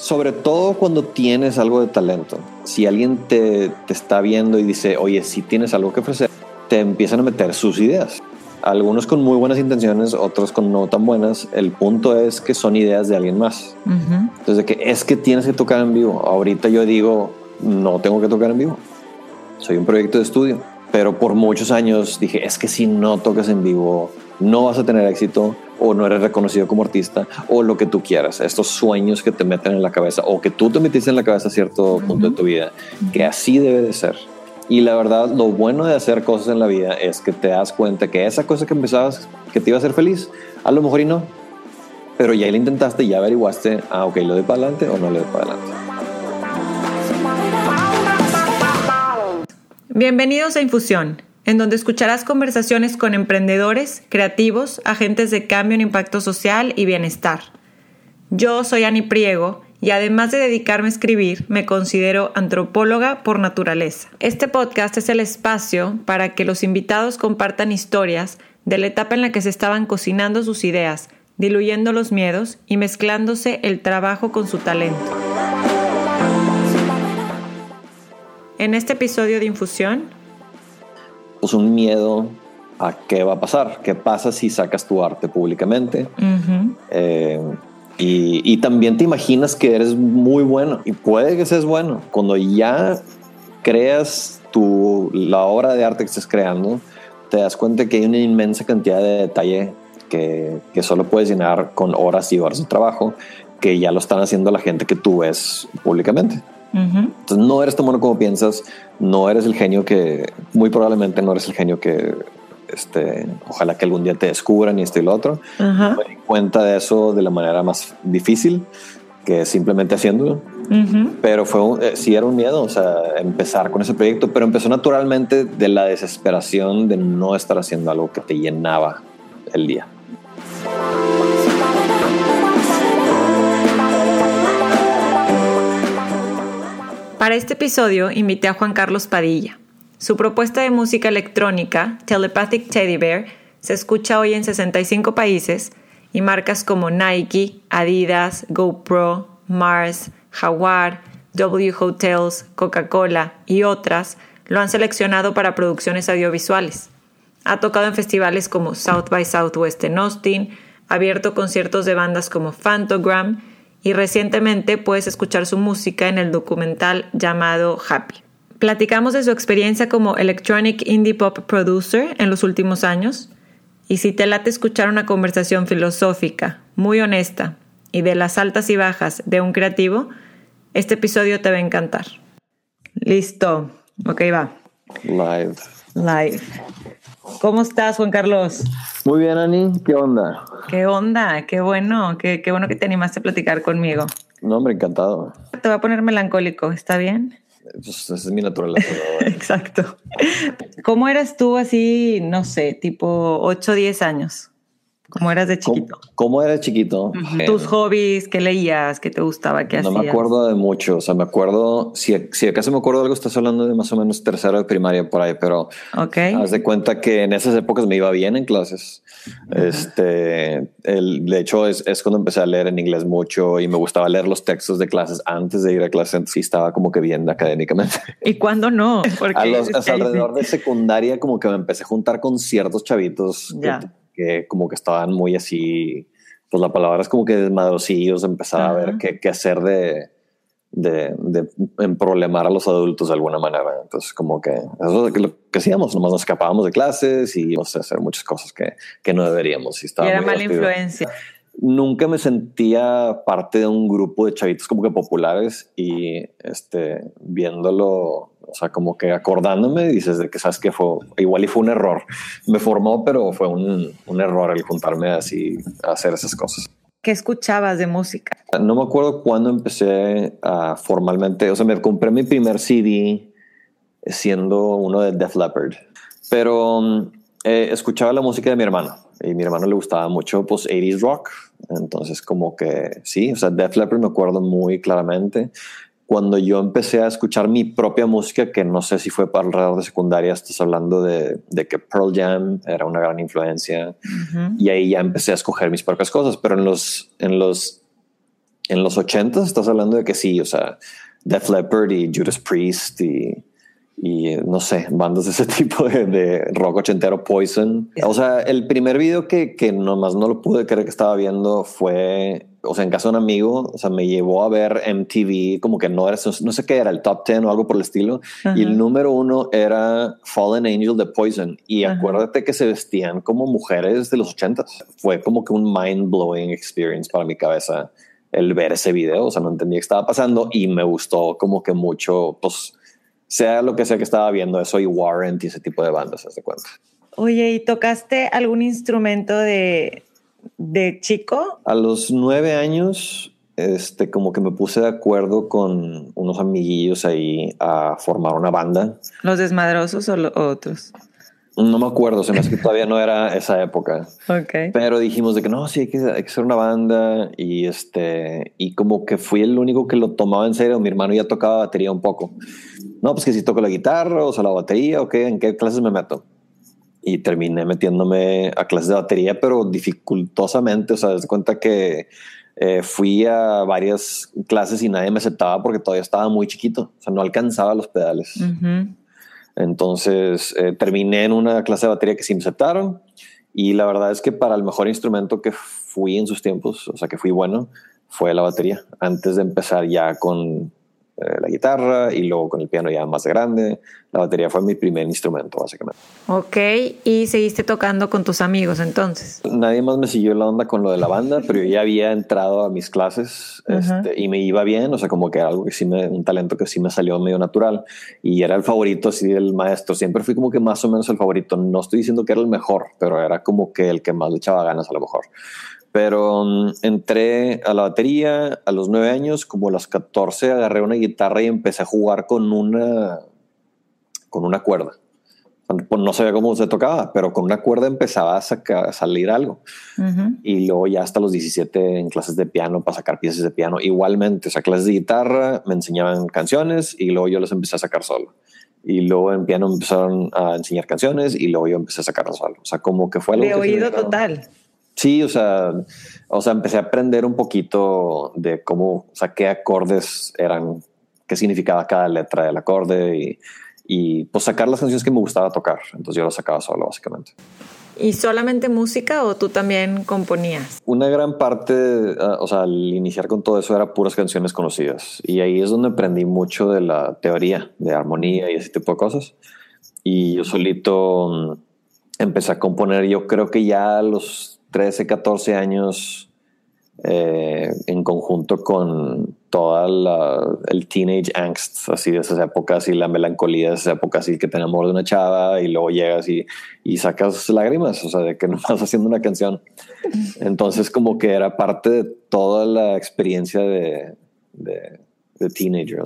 Sobre todo cuando tienes algo de talento. Si alguien te, te está viendo y dice, oye, si tienes algo que ofrecer, te empiezan a meter sus ideas. Algunos con muy buenas intenciones, otros con no tan buenas. El punto es que son ideas de alguien más. Entonces, que es que tienes que tocar en vivo. Ahorita yo digo, no tengo que tocar en vivo. Soy un proyecto de estudio. Pero por muchos años dije, es que si no tocas en vivo, no vas a tener éxito o no eres reconocido como artista o lo que tú quieras. Estos sueños que te meten en la cabeza o que tú te metiste en la cabeza a cierto punto de tu vida, que así debe de ser. Y la verdad, lo bueno de hacer cosas en la vida es que te das cuenta que esa cosa que empezabas, que te iba a hacer feliz, a lo mejor y no. Pero ya lo intentaste, ya averiguaste, ah, ok, lo de para adelante o no lo de para adelante. Bienvenidos a Infusión, en donde escucharás conversaciones con emprendedores, creativos, agentes de cambio en impacto social y bienestar. Yo soy Ani Priego y además de dedicarme a escribir, me considero antropóloga por naturaleza. Este podcast es el espacio para que los invitados compartan historias de la etapa en la que se estaban cocinando sus ideas, diluyendo los miedos y mezclándose el trabajo con su talento. En este episodio de Infusión, pues un miedo a qué va a pasar, qué pasa si sacas tu arte públicamente. Y, también te imaginas que eres muy bueno y puede que seas bueno. Cuando ya creas tu, la obra de arte que estés creando, te das cuenta que hay una inmensa cantidad de detalle que, que solo puedes llenar con horas y horas de trabajo que ya lo están haciendo la gente que tú ves públicamente. Entonces no eres tan bueno como piensas, no eres el genio que, muy probablemente no eres el genio que este, ojalá que algún día te descubran y esto y lo otro. Me di cuenta de eso de la manera más difícil que simplemente haciéndolo. Pero fue eh, sí era un miedo, o sea, empezar con ese proyecto, pero empezó naturalmente de la desesperación de no estar haciendo algo que te llenaba el día. Para este episodio invité a Juan Carlos Padilla su propuesta de música electrónica, Telepathic Teddy Bear, se escucha hoy en 65 países y marcas como Nike, Adidas, GoPro, Mars, Jaguar, W Hotels, Coca-Cola y otras lo han seleccionado para producciones audiovisuales. Ha tocado en festivales como South by Southwest en Austin, ha abierto conciertos de bandas como Phantogram y recientemente puedes escuchar su música en el documental llamado Happy. Platicamos de su experiencia como Electronic Indie Pop Producer en los últimos años. Y si te late escuchar una conversación filosófica, muy honesta, y de las altas y bajas de un creativo, este episodio te va a encantar. Listo. Ok, va. Live. Live. ¿Cómo estás, Juan Carlos? Muy bien, Ani. ¿Qué onda? ¿Qué onda? Qué bueno. Qué, qué bueno que te animaste a platicar conmigo. No, hombre, encantado. Te va a poner melancólico, ¿está bien? Pues esa es mi naturaleza. Exacto. ¿Cómo eras tú así, no sé, tipo 8 o 10 años? ¿Cómo eras de chiquito? ¿Cómo, eras chiquito? Tus hobbies, qué leías, qué te gustaba, qué hacías. No me acuerdo de mucho, o sea, me acuerdo, si, si acaso me acuerdo de algo, estás hablando de más o menos tercero de primaria por ahí, pero okay. haz de cuenta que en esas épocas me iba bien en clases. Este, el, de hecho, es, es, cuando empecé a leer en inglés mucho y me gustaba leer los textos de clases antes de ir a clase. Sí, estaba como que bien académicamente. ¿Y cuándo no? Porque a los, alrededor de secundaria, como que me empecé a juntar con ciertos chavitos que, como que estaban muy así. Pues la palabra es como que desmadrosillos, empezaba a ver qué, qué hacer de, de, de problemar a los adultos de alguna manera. Entonces, como que eso es lo que hacíamos, nomás nos escapábamos de clases y íbamos a hacer muchas cosas que, que no deberíamos. Y, estaba y era mala influencia. Nunca me sentía parte de un grupo de chavitos como que populares y este, viéndolo, o sea, como que acordándome, dices de que sabes que fue igual y fue un error. Me formó, pero fue un, un error el juntarme así a hacer esas cosas. ¿Qué escuchabas de música? No me acuerdo cuándo empecé a formalmente, o sea, me compré mi primer CD siendo uno de Def Leppard, pero mm, eh, escuchaba la música de mi hermano y a mi hermano le gustaba mucho pues 80s rock, entonces como que sí, o sea, Def Leppard me acuerdo muy claramente cuando yo empecé a escuchar mi propia música, que no sé si fue para alrededor de secundaria, estás hablando de, de que Pearl Jam era una gran influencia y ahí ya empecé a escoger mis propias cosas, pero en los, en los en los 80 estás hablando de que sí, o sea, Def Leppard y Judas Priest y, y no sé, bandas de ese tipo de, rock ochentero, Poison. O sea, el primer video que, que nomás no lo pude creer que estaba viendo fue, o sea, en casa de un amigo, o sea, me llevó a ver MTV, como que no era, no sé qué era, el top 10 o algo por el estilo. Y el número uno era Fallen Angel de Poison. Y acuérdate que se vestían como mujeres de los ochentas. Fue como que un mind blowing experience para mi cabeza el ver ese video, o sea, no entendía qué estaba pasando y me gustó como que mucho, pues, sea lo que sea que estaba viendo, eso y Warrant y ese tipo de bandas, ¿se cuenta? Oye, ¿y tocaste algún instrumento de, de chico? A los nueve años, este, como que me puse de acuerdo con unos amiguillos ahí a formar una banda. ¿Los desmadrosos o los otros? No me acuerdo, se me hace que todavía no era esa época. Okay. Pero dijimos de que no, sí, hay que, hay que ser una banda. Y este, y como que fui el único que lo tomaba en serio. Mi hermano ya tocaba batería un poco. No, pues que si toco la guitarra o sea, la batería o qué, en qué clases me meto. Y terminé metiéndome a clases de batería, pero dificultosamente. O sea, de cuenta que eh, fui a varias clases y nadie me aceptaba porque todavía estaba muy chiquito. O sea, no alcanzaba los pedales. Entonces eh, terminé en una clase de batería que sí me aceptaron y la verdad es que para el mejor instrumento que fui en sus tiempos, o sea que fui bueno, fue la batería. Antes de empezar ya con la guitarra y luego con el piano ya más grande. La batería fue mi primer instrumento, básicamente. Ok, y seguiste tocando con tus amigos entonces. Nadie más me siguió la onda con lo de la banda, pero yo ya había entrado a mis clases este, y me iba bien, o sea, como que era algo que sí me, un talento que sí me salió medio natural y era el favorito así del maestro. Siempre fui como que más o menos el favorito. No estoy diciendo que era el mejor, pero era como que el que más le echaba ganas a lo mejor. Pero um, entré a la batería a los nueve años, como a los 14 agarré una guitarra y empecé a jugar con una, con una cuerda. Pues no sabía cómo se tocaba, pero con una cuerda empezaba a, sacar, salir algo. Y luego ya hasta los 17 en clases de piano para sacar piezas de piano. Igualmente, o sea, clases de guitarra, me enseñaban canciones y luego yo las empecé a sacar solo. Y luego en piano empezaron a enseñar canciones y luego yo empecé a sacarlas solo. O sea, como que fue algo... De oído total. Sí, o sea, o sea, empecé a aprender un poquito de cómo, o sea, qué acordes eran, qué significaba cada letra del acorde y, y pues sacar las canciones que me gustaba tocar. Entonces yo las sacaba solo, básicamente. ¿Y solamente música o tú también componías? Una gran parte, ah, o sea, al iniciar con todo eso era puras canciones conocidas. Y ahí es donde aprendí mucho de la teoría de armonía y ese tipo de cosas. Y yo solito mm, empecé a componer, yo creo que ya a los 13, 14 años eh, en conjunto con toda el teenage angst, así de esas épocas y la melancolía de esas épocas, así que te enamoras de una chava y luego llegas y, y sacas lágrimas, o sea, de que no estás haciendo una canción. Entonces, como que era parte de toda la experiencia de, de, de teenager.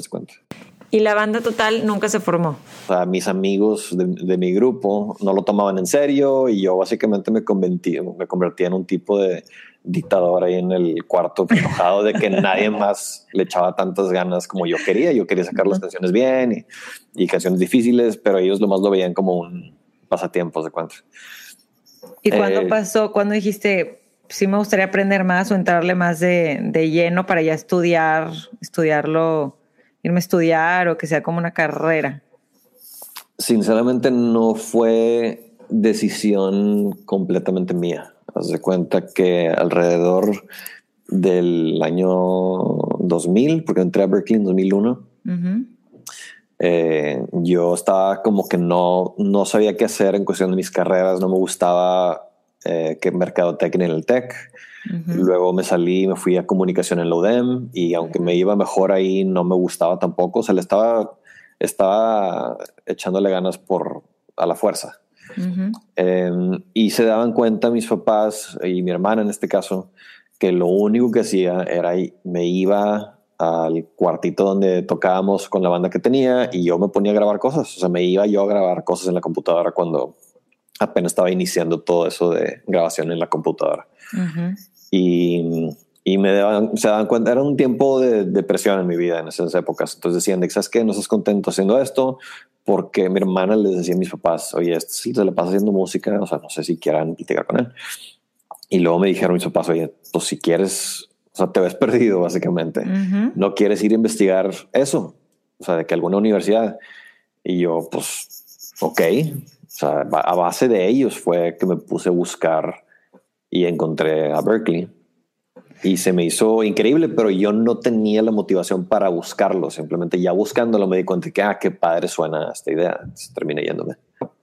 Y la banda total nunca se formó. O mis amigos de, mi grupo no lo tomaban en serio y yo básicamente me convertí, me convertí en un tipo de dictador ahí en el cuarto enojado de que nadie más le echaba tantas ganas como yo quería. Yo quería sacar las canciones bien y, canciones difíciles, pero ellos lo más lo veían como un pasatiempo, de cuenta. ¿Y cuándo eh, pasó? ¿Cuándo dijiste, sí me gustaría aprender más o entrarle más de, de lleno para ya estudiar, estudiarlo? Irme a estudiar o que sea como una carrera? Sinceramente no fue decisión completamente mía. Haz de cuenta que alrededor del año 2000, porque entré a Berkeley en 2001, eh, yo estaba como que no, no sabía qué hacer en cuestión de mis carreras, no me gustaba eh, que mercadotecnia en el tech. Luego me salí, me fui a comunicación en la UDEM y aunque me iba mejor ahí, no me gustaba tampoco. O sea, le estaba, estaba echándole ganas por a la fuerza. Em, y se daban cuenta mis papás y mi hermana en este caso que lo único que hacía era me iba al cuartito donde tocábamos con la banda que tenía y yo me ponía a grabar cosas. O sea, me iba yo a grabar cosas en la computadora cuando apenas estaba iniciando todo eso de grabación en la computadora. Y, y me daban, se daban cuenta, era un tiempo de depresión en mi vida en esas épocas. Entonces decían, ¿sabes qué? No estás contento haciendo esto porque mi hermana les decía a mis papás, oye, este sí se le pasa haciendo música, o sea, no sé si quieran platicar con él. Y luego me dijeron mis papás, oye, pues si quieres O sea, te ves perdido básicamente. No quieres ir a investigar eso. O sea, de que alguna universidad. Y yo, pues, ok. O sea, a base de ellos fue que me puse a buscar y encontré a Berkeley. Y se me hizo increíble, pero yo no tenía la motivación para buscarlo. Simplemente ya buscándolo me di cuenta que, ah, qué padre suena esta idea. Entonces, terminé yéndome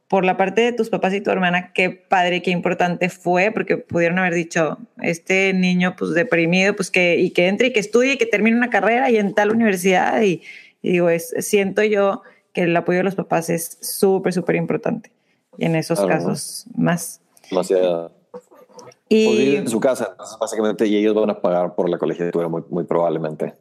por la parte de tus papás y tu hermana, qué padre, qué importante fue, porque pudieron haber dicho, este niño pues deprimido, pues que, y que entre y que estudie y que termine una carrera y en tal universidad. Y, digo, es, siento yo que el apoyo de los papás es súper, súper importante. Y en esos casos más. Demasiado. Y en su casa, básicamente, y ellos van a pagar por la colegiatura muy, muy probablemente.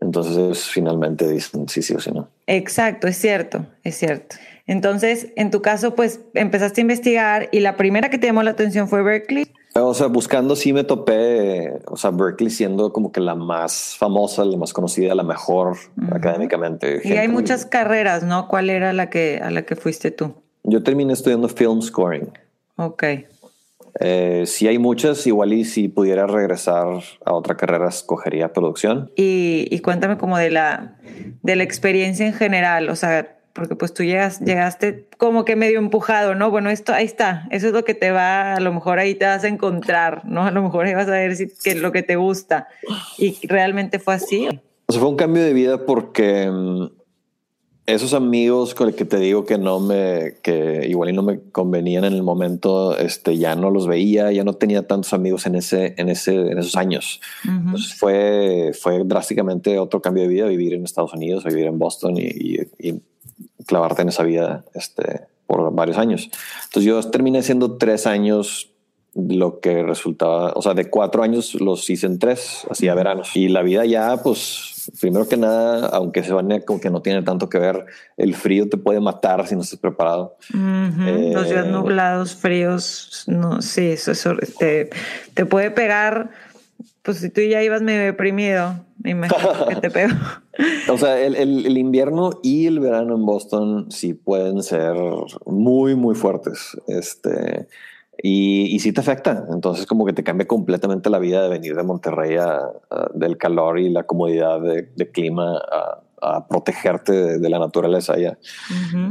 Entonces, finalmente dicen sí, sí o sí, no. Exacto, es cierto, es cierto. Entonces, en tu caso, pues empezaste a investigar y la primera que te llamó la atención fue Berkeley. O sea, buscando sí me topé, o sea, Berkeley siendo como que la más famosa, la más conocida, la mejor académicamente. Y hay muchas carreras, ¿no? ¿Cuál era la que a la que fuiste tú? Yo terminé estudiando film scoring. Ok. Eh, sí hay muchas, igual y si pudiera regresar a otra carrera, escogería producción. Y, y cuéntame como de la, de la experiencia en general, o sea, porque pues tú llegas, llegaste como que medio empujado, ¿no? Bueno, esto ahí está, eso es lo que te va, a lo mejor ahí te vas a encontrar, ¿no? A lo mejor ahí vas a ver si qué es lo que te gusta. Y realmente fue así. O sea, fue un cambio de vida porque mm, esos amigos con los que te digo que no me, que igual y no me convenían en el momento, este, ya no los veía, ya no tenía tantos amigos en ese, en ese, en esos años. Entonces fue, fue drásticamente otro cambio de vida vivir en Estados Unidos, vivir en Boston y, y clavarte en esa vida este, por varios años. Entonces yo terminé siendo tres años lo que resultaba, o sea, de cuatro años los hice en tres, hacía veranos. Y la vida ya, pues, primero que nada, aunque se van como que no tiene tanto que ver, el frío te puede matar si no estás preparado. los días eh, nublados, fríos, no, sí, eso, eso te, te puede pegar pues si tú ya ibas medio deprimido, me imagino que te pego. o sea, el, el, invierno y el verano en Boston sí pueden ser muy, muy fuertes. Este, y, y sí te afecta. Entonces, como que te cambia completamente la vida de venir de Monterrey a, del calor y la comodidad de, clima a, a protegerte de, la naturaleza allá.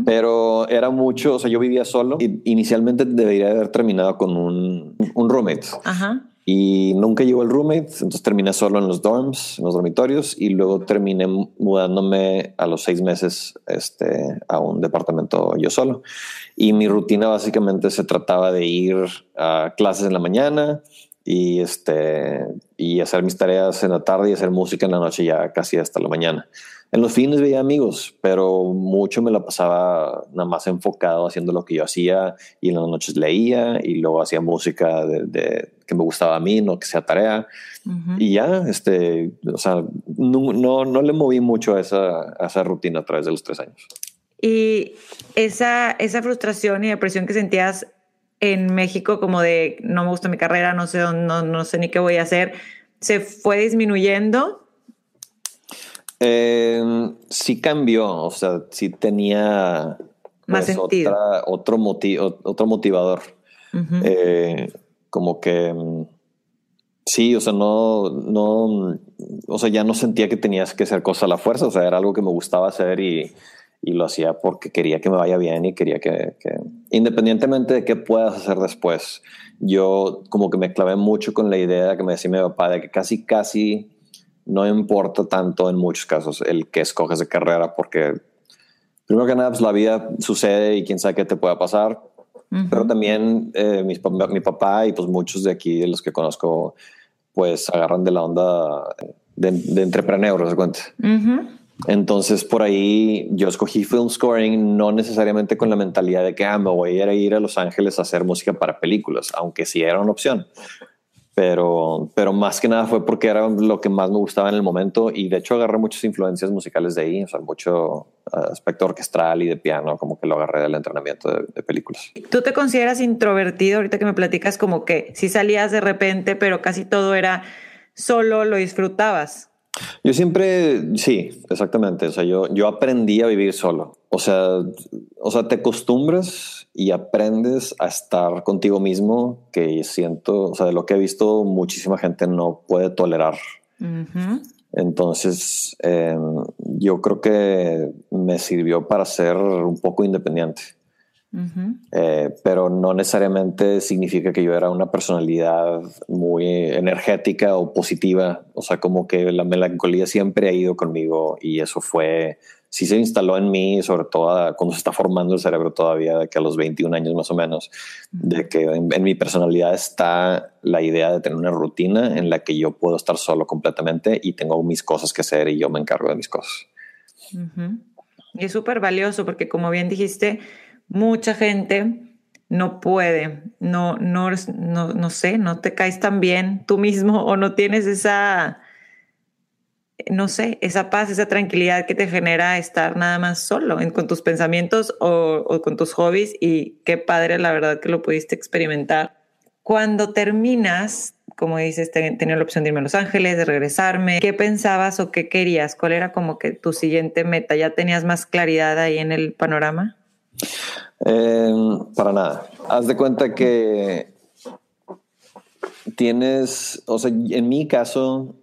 Pero era mucho, o sea, yo vivía solo y inicialmente debería haber terminado con un, un roommate. Ajá y nunca llegó el roommate, entonces terminé solo en los dorms, en los dormitorios y luego terminé mudándome a los seis meses este, a un departamento yo solo. Y mi rutina básicamente se trataba de ir a clases en la mañana y, este, y hacer mis tareas en la tarde y hacer música en la noche ya casi hasta la mañana. En los fines veía amigos, pero mucho me la pasaba nada más enfocado haciendo lo que yo hacía y en las noches leía y luego hacía música de, que me gustaba a mí, no que sea tarea. Y ya, este, o sea, no, no, le moví mucho a esa, a esa rutina a través de los tres años. Y esa, esa frustración y depresión que sentías en México, como de no me gusta mi carrera, no sé, no, no sé ni qué voy a hacer, ¿se fue disminuyendo? Eh, sí cambió, o sea, sí tenía más pues, sentido. otro, otro motivador. Eh, como que mm, sí, o sea, no, no, o sea, ya no sentía que tenías que hacer cosas a la fuerza, o sea, era algo que me gustaba hacer y, y lo hacía porque quería que me vaya bien y quería que, que, independientemente de qué puedas hacer después, yo como que me clavé mucho con la idea que me decía mi papá de que casi, casi no importa tanto en muchos casos el que escoges de carrera porque primero que nada pues la vida sucede y quién sabe qué te pueda pasar. Pero también eh, mi, mi, papá y pues muchos de aquí de los que conozco pues agarran de la onda de, de entrepreneur, ¿se cuenta? Entonces por ahí yo escogí film scoring no necesariamente con la mentalidad de que ah, me voy a ir a, ir a Los Ángeles a hacer música para películas, aunque sí era una opción pero, pero más que nada fue porque era lo que más me gustaba en el momento y de hecho agarré muchas influencias musicales de ahí, o sea, mucho uh, aspecto orquestral y de piano, como que lo agarré del entrenamiento de, películas. ¿Tú te consideras introvertido ahorita que me platicas como que si salías de repente, pero casi todo era solo, lo disfrutabas? Yo siempre, sí, exactamente. O sea, yo, yo aprendí a vivir solo. O sea, o sea, te acostumbras y aprendes a estar contigo mismo, que siento, o sea, de lo que he visto, muchísima gente no puede tolerar. Entonces, em, yo creo que me sirvió para ser un poco independiente. Eh, pero no necesariamente significa que yo era una personalidad muy energética o positiva. O sea, como que la melancolía siempre ha ido conmigo y eso fue, sí se instaló en mí, sobre todo cuando se está formando el cerebro todavía, de que a los 21 años más o menos, de que en, mi personalidad está la idea de tener una rutina en la que yo puedo estar solo completamente y tengo mis cosas que hacer y yo me encargo de mis cosas. Y es súper valioso porque como bien dijiste, mucha gente no puede, no, no, no, no sé, no te caes tan bien tú mismo o no tienes esa, no sé, esa paz, esa tranquilidad que te genera estar nada más solo con tus pensamientos o, con tus hobbies y qué padre la verdad que lo pudiste experimentar. Cuando terminas, como dices, tenía la opción de irme a Los Ángeles, de regresarme, ¿qué pensabas o qué querías? ¿Cuál era como que tu siguiente meta? ¿Ya tenías más claridad ahí en el panorama? Em, para nada. Haz de cuenta que tienes, o sea, en mi caso,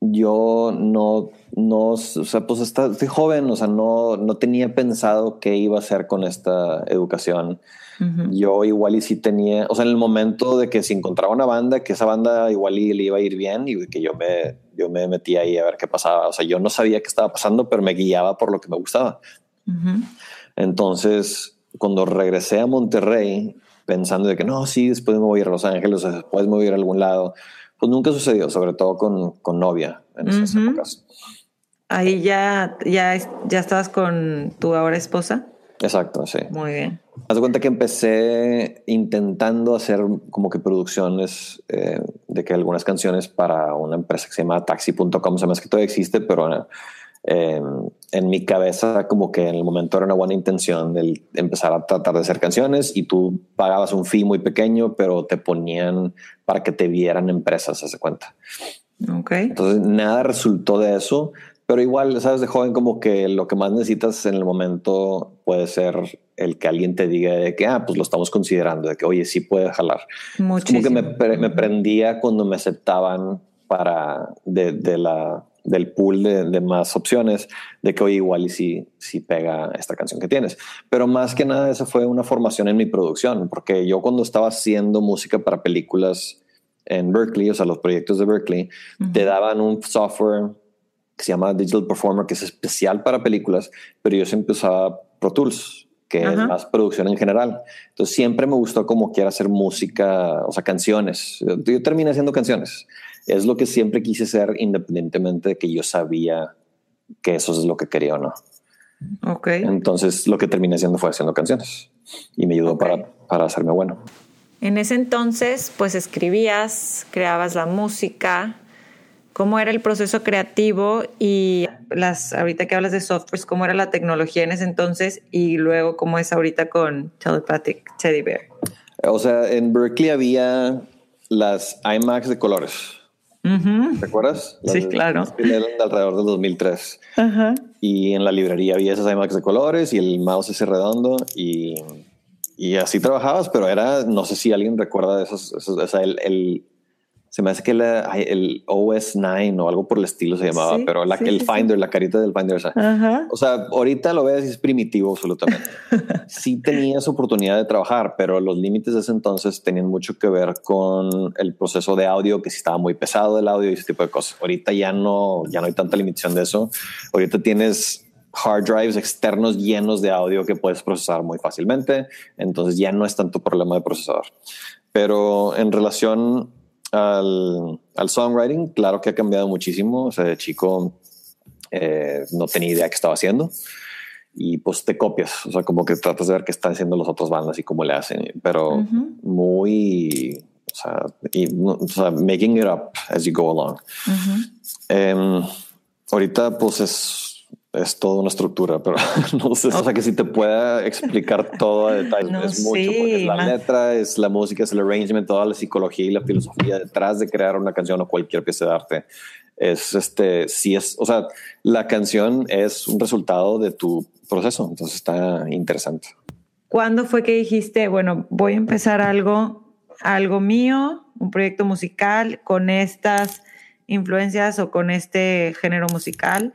yo no, no, o sea, pues estoy joven, o sea, no, no tenía pensado qué iba a hacer con esta educación. Yo igual y sí tenía, o sea, en el momento de que si encontraba una banda, que esa banda igual y le iba a ir bien y que yo me, yo me metí ahí a ver qué pasaba. O sea, yo no sabía qué estaba pasando, pero me guiaba por lo que me gustaba. Entonces, cuando regresé a Monterrey, pensando de que no, sí, después me voy a ir a Los Ángeles, después me voy a ir a algún lado, pues nunca sucedió, sobre todo con, con novia en esas épocas. Ahí ya, ya, ya estabas con tu ahora esposa. Exacto, sí. Muy bien. Haz de cuenta que empecé intentando hacer como que producciones eh, de que algunas canciones para una empresa que se llama taxi.com, se me que todavía existe, pero eh, en mi cabeza como que en el momento era una buena intención de empezar a tratar de hacer canciones y tú pagabas un fee muy pequeño, pero te ponían para que te vieran empresas, se cuenta. Okay. Entonces nada resultó de eso, pero igual, sabes, de joven como que lo que más necesitas en el momento puede ser el que alguien te diga de que, ah, pues lo estamos considerando, de que, oye, sí puede jalar. Muchísimo. Como que me, me prendía cuando me aceptaban para de, de la del pool de, más opciones de que hoy igual y si, si pega esta canción que tienes. Pero más que nada esa fue una formación en mi producción, porque yo cuando estaba haciendo música para películas en Berkeley, o sea, los proyectos de Berkeley, te daban un software que se llama Digital Performer, que es especial para películas, pero yo siempre usaba Pro Tools, que es más producción en general. Entonces siempre me gustó como quiera hacer música, o sea, canciones. Yo terminé haciendo canciones es lo que siempre quise ser independientemente de que yo sabía que eso es lo que quería o no. Ok. Entonces lo que terminé haciendo fue haciendo canciones y me ayudó para, para hacerme bueno. En ese entonces, pues escribías, creabas la música. ¿Cómo era el proceso creativo y las ahorita que hablas de softwares, cómo era la tecnología en ese entonces y luego cómo es ahorita con Telepathic Teddy Bear? O sea, en Berkeley había las iMacs de colores. ¿Te acuerdas? sí, claro. alrededor del 2003. Y en la librería había esas iMacs de colores y el mouse ese redondo y, y así trabajabas, pero era, no sé si alguien recuerda de esos, o sea, el se me hace que el OS 9 o algo por el estilo se llamaba, pero la, el Finder, la carita del Finder. O sea, ahorita lo ves y es primitivo absolutamente. sí tenías oportunidad de trabajar, pero los límites de ese entonces tenían mucho que ver con el proceso de audio, que si estaba muy pesado el audio y ese tipo de cosas. Ahorita ya no, ya no hay tanta limitación de eso. Ahorita tienes hard drives externos llenos de audio que puedes procesar muy fácilmente. Entonces ya no es tanto problema de procesador. Pero en relación al, al, songwriting, claro que ha cambiado muchísimo. O sea, de chico eh, no tenía idea qué estaba haciendo y pues te copias. O sea, como que tratas de ver qué están haciendo las otras bandas y cómo le hacen, pero muy, o sea, y, o sea, making it up as you go along. Em, ahorita pues es es toda una estructura, pero no sé, o sea que si te pueda explicar todo a detalle, es mucho, porque es la letra, es la música, es el arrangement, toda la psicología y la filosofía detrás de crear una canción o cualquier pieza de arte es este, si es, o sea, la canción es un resultado de tu proceso, entonces está interesante. ¿Cuándo fue que dijiste, bueno, voy a empezar algo, algo mío, un proyecto musical con estas influencias o con este género musical?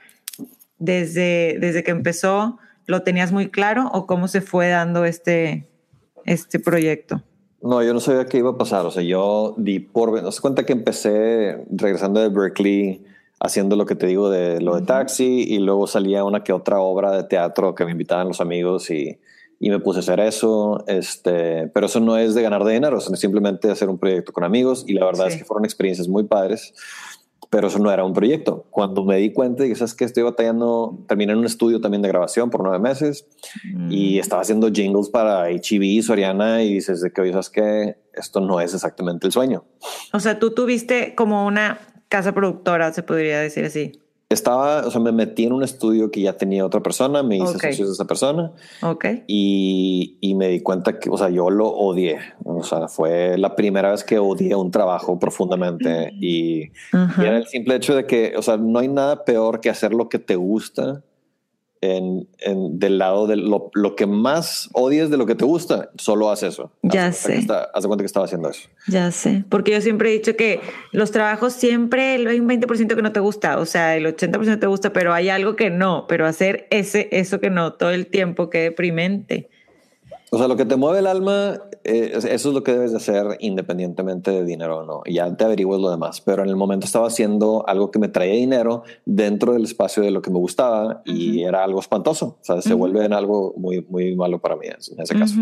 Desde, desde que empezó, ¿lo tenías muy claro o cómo se fue dando este, este proyecto? No, yo no sabía qué iba a pasar. O sea, yo di por. No se cuenta que empecé regresando de Berkeley haciendo lo que te digo de lo de taxi y luego salía una que otra obra de teatro que me invitaban los amigos y, y me puse a hacer eso. Este, pero eso no es de ganar de dinero, es simplemente hacer un proyecto con amigos y la verdad es que fueron experiencias muy padres pero eso no era un proyecto. Cuando me di cuenta y que sabes que estoy batallando, terminé en un estudio también de grabación por nueve meses y mm. estaba haciendo jingles para HB, Soriana y dices de que, oye, sabes que esto no es exactamente el sueño. O sea, tú tuviste como una casa productora, se podría decir así. Estaba, o sea, me metí en un estudio que ya tenía otra persona, me hice socios de esa persona. Ok. Y, y, me di cuenta que, o sea, yo lo odié. O sea, fue la primera vez que odié un trabajo profundamente. Y, y, era el simple hecho de que, o sea, no hay nada peor que hacer lo que te gusta en, en, del lado de lo, lo, que más odies de lo que te gusta, solo haz eso. Ya sé. haz de cuenta que estaba haciendo eso. Ya sé. Porque yo siempre he dicho que los trabajos siempre hay un 20% que no te gusta, o sea, el 80% te gusta, pero hay algo que no, pero hacer ese, eso que no todo el tiempo, qué deprimente. O sea, lo que te mueve el alma, eh, eso es lo que debes de hacer independientemente de dinero o no. Y ya te averiguas lo demás. Pero en el momento estaba haciendo algo que me traía dinero dentro del espacio de lo que me gustaba y era algo espantoso. O sea, se vuelve en algo muy, muy malo para mí en ese caso.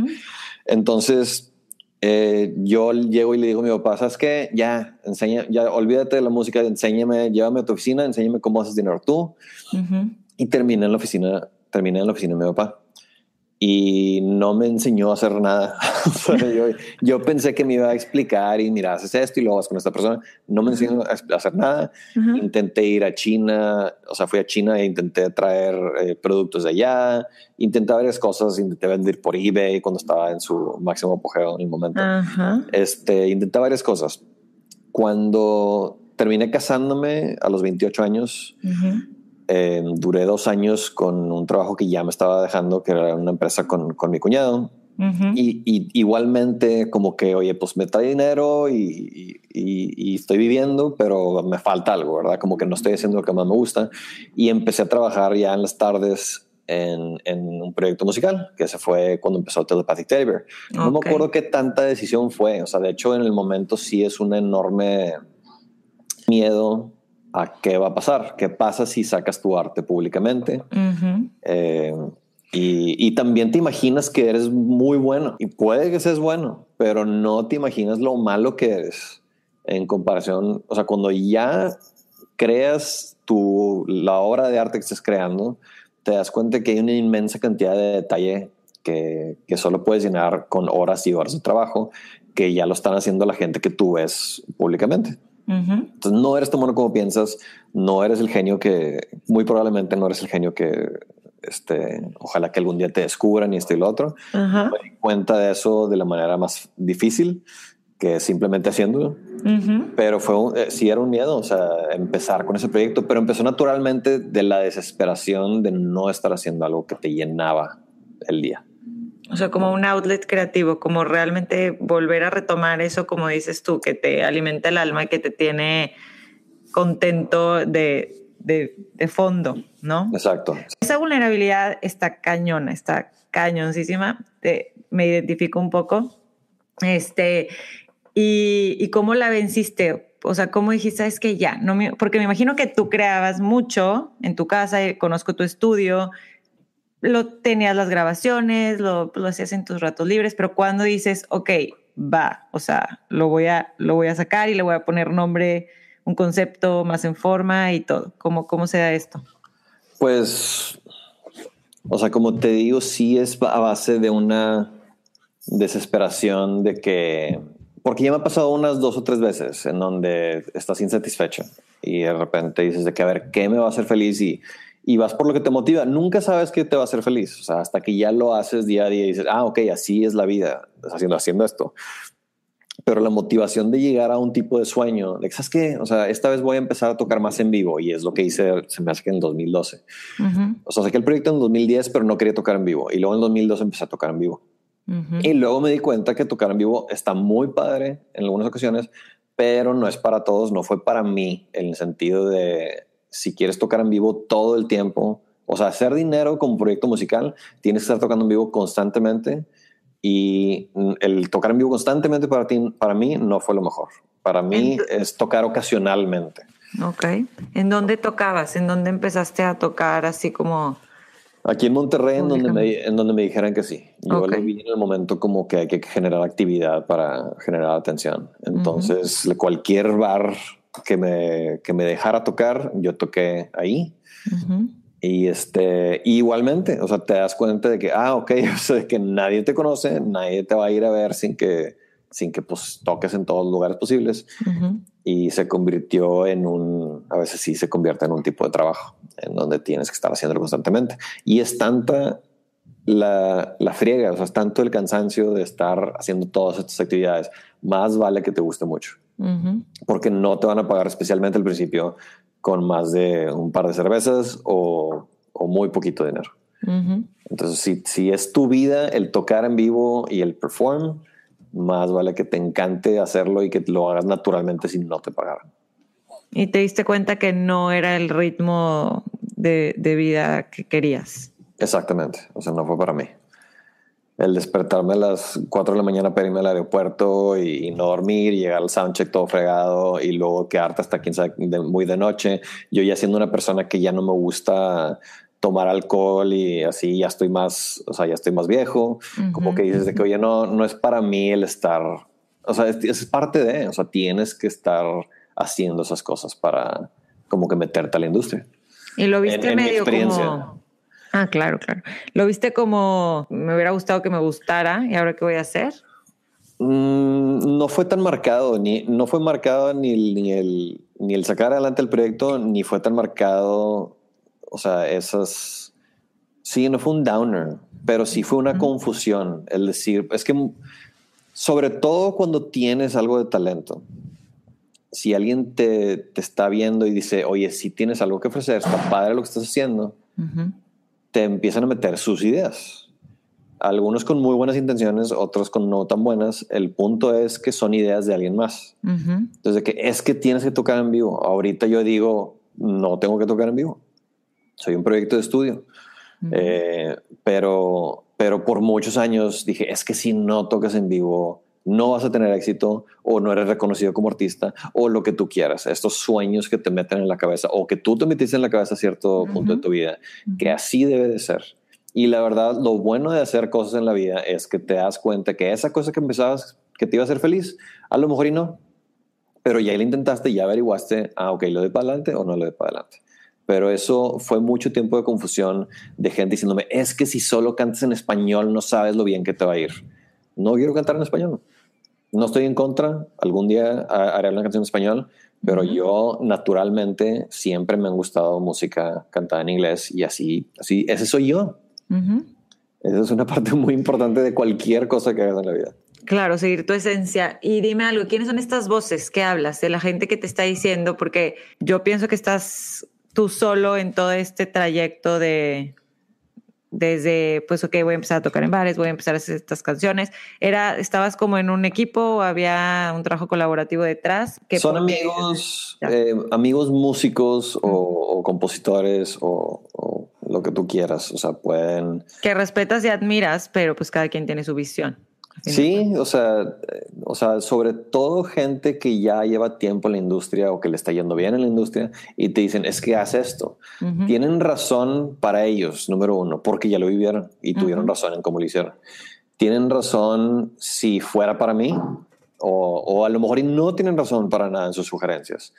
Entonces, eh, yo llego y le digo a mi papá, ¿sabes qué? Ya, enseña, ya olvídate de la música, enséñame, llévame a tu oficina, enséñame cómo haces dinero tú. Y terminé en la oficina, terminé en la oficina de mi papá y no me enseñó a hacer nada. yo, pensé que me iba a explicar y mira, haces esto y lo vas con esta persona. No me enseñó a hacer nada. Intenté ir a China, o sea, fui a China e intenté traer eh, productos de allá. Intenté varias cosas, intenté vender por eBay cuando estaba en su máximo apogeo en el momento. Este, intenté varias cosas. Cuando terminé casándome a los 28 años, Em, duré dos años con un trabajo que ya me estaba dejando, que era una empresa con, con mi cuñado. y, igualmente como que, oye, pues me trae dinero y, y, estoy viviendo, pero me falta algo, ¿verdad? Como que no estoy haciendo lo que más me gusta. Y empecé a trabajar ya en las tardes en, en, un proyecto musical, que se fue cuando empezó Telepathic Teddy No me acuerdo qué tanta decisión fue. O sea, de hecho, en el momento sí es un enorme miedo a qué va a pasar, qué pasa si sacas tu arte públicamente. Eh, y, también te imaginas que eres muy bueno y puede que seas bueno, pero no te imaginas lo malo que eres en comparación. O sea, cuando ya creas tu, la obra de arte que estás creando, te das cuenta que hay una inmensa cantidad de detalle que, que solo puedes llenar con horas y horas de trabajo que ya lo están haciendo la gente que tú ves públicamente. Entonces no eres tan bueno como piensas, no eres el genio que, muy probablemente no eres el genio que, este, ojalá que algún día te descubran y esto y lo otro. Me di cuenta de eso de la manera más difícil que simplemente haciéndolo. Pero fue eh, sí era un miedo, o sea, empezar con ese proyecto, pero empezó naturalmente de la desesperación de no estar haciendo algo que te llenaba el día. O sea, como un outlet creativo, como realmente volver a retomar eso, como dices tú, que te alimenta el alma y que te tiene contento de, de, fondo, ¿no? Exacto. Esa vulnerabilidad está cañona, está cañoncísima. me identifico un poco. Este, y, y cómo la venciste. O sea, ¿cómo dijiste, es que ya? No porque me imagino que tú creabas mucho en tu casa, conozco tu estudio, lo tenías las grabaciones, lo, lo, hacías en tus ratos libres, pero cuando dices, ok, va, o sea, lo voy a, lo voy a sacar y le voy a poner nombre, un concepto más en forma y todo. ¿Cómo, cómo se da esto? Pues, o sea, como te digo, sí es a base de una desesperación de que, porque ya me ha pasado unas dos o tres veces en donde estás insatisfecho y de repente dices de que a ver, ¿qué me va a hacer feliz? Y y vas por lo que te motiva. Nunca sabes qué te va a hacer feliz. O sea, hasta que ya lo haces día a día y dices, ah, ok, así es la vida, haciendo, haciendo esto. pero la motivación de llegar a un tipo de sueño, de ¿sabes qué? O sea, esta vez voy a empezar a tocar más en vivo y es lo que hice, se me hace que en 2012. O sea, saqué el proyecto en 2010, pero no quería tocar en vivo. Y luego en 2012 empecé a tocar en vivo. Y luego me di cuenta que tocar en vivo está muy padre en algunas ocasiones, pero no es para todos, no fue para mí en el sentido de si quieres tocar en vivo todo el tiempo, o sea, hacer dinero como proyecto musical, tienes que estar tocando en vivo constantemente y el tocar en vivo constantemente para ti, para mí no fue lo mejor. Para mí es tocar ocasionalmente. Ok. ¿En dónde tocabas? ¿En dónde empezaste a tocar así como Aquí en Monterrey, en donde, me, en donde me dijeran que sí. Yo lo vi en el momento como que hay que generar actividad para generar atención. Entonces, cualquier bar que me, que me dejara tocar, yo toqué ahí. Y este, igualmente, o sea, te das cuenta de que, ah, ok, o sea, que nadie te conoce, nadie te va a ir a ver sin que, sin que pues toques en todos los lugares posibles. Y se convirtió en un, a veces sí se convierte en un tipo de trabajo en donde tienes que estar haciéndolo constantemente. Y es tanta la, la friega, o sea, es tanto el cansancio de estar haciendo todas estas actividades, más vale que te guste mucho. Porque no te van a pagar especialmente al principio con más de un par de cervezas o, o muy poquito dinero. Entonces, si, si es tu vida el tocar en vivo y el perform, más vale que te encante hacerlo y que lo hagas naturalmente si no te pagaran. Y te diste cuenta que no era el ritmo de, vida que querías. Exactamente, o sea, no fue para mí. El despertarme a las 4 de la mañana para irme al aeropuerto y, no dormir, llegar al soundcheck todo fregado y luego quedarte hasta quién sabe, muy de noche. Yo ya siendo una persona que ya no me gusta tomar alcohol y así ya estoy más, o sea, ya estoy más viejo, como que dices de que, oye, no, no es para mí el estar, o sea, es, es parte de, o sea, tienes que estar haciendo esas cosas para como que meterte a la industria. Y lo viste medio como... Ah, claro, claro. ¿Lo viste como me hubiera gustado que me gustara y ahora qué voy a hacer? Mm, no fue tan marcado, ni no fue marcado ni, ni, el, ni el sacar adelante el proyecto, ni fue tan marcado, o sea, esas... Sí, no fue un downer, pero sí fue una confusión. El decir, es que sobre todo cuando tienes algo de talento, si alguien te, te, está viendo y dice, oye, si tienes algo que ofrecer, está padre lo que estás haciendo, te empiezan a meter sus ideas. Algunos con muy buenas intenciones, otros con no tan buenas. El punto es que son ideas de alguien más. Entonces, que es que tienes que tocar en vivo. Ahorita yo digo, no tengo que tocar en vivo. Soy un proyecto de estudio. Eh, pero, pero por muchos años dije, es que si no tocas en vivo, no vas a tener éxito o no eres reconocido como artista o lo que tú quieras, estos sueños que te meten en la cabeza o que tú te metiste en la cabeza a cierto punto de tu vida, que así debe de ser. Y la verdad, lo bueno de hacer cosas en la vida es que te das cuenta que esa cosa que empezabas, que te iba a hacer feliz, a lo mejor y no, pero ya lo intentaste, ya averiguaste, ah, ok, lo de para adelante o no lo de para adelante. Pero eso fue mucho tiempo de confusión de gente diciéndome, es que si solo cantas en español no sabes lo bien que te va a ir. No quiero cantar en español no estoy en contra, algún día haré una canción en español, pero yo naturalmente siempre me han gustado música cantada en inglés y así, así, ese soy yo. Esa es una parte muy importante de cualquier cosa que hagas en la vida. Claro, seguir tu esencia. Y dime algo, ¿quiénes son estas voces que hablas de la gente que te está diciendo? Porque yo pienso que estás tú solo en todo este trayecto de, desde, pues, ok, voy a empezar a tocar en bares, voy a empezar a hacer estas canciones. Era, ¿Estabas como en un equipo o había un trabajo colaborativo detrás? Son amigos, eh, amigos músicos o, compositores o, o, lo que tú quieras, o sea, pueden... Que respetas y admiras, pero pues cada quien tiene su visión. Sí, o sea, o sea, sobre todo gente que ya lleva tiempo en la industria o que le está yendo bien en la industria y te dicen, es que haz esto. Tienen razón para ellos, número uno, porque ya lo vivieron y tuvieron razón en cómo lo hicieron. Tienen razón si fuera para mí o, o a lo mejor no tienen razón para nada en sus sugerencias.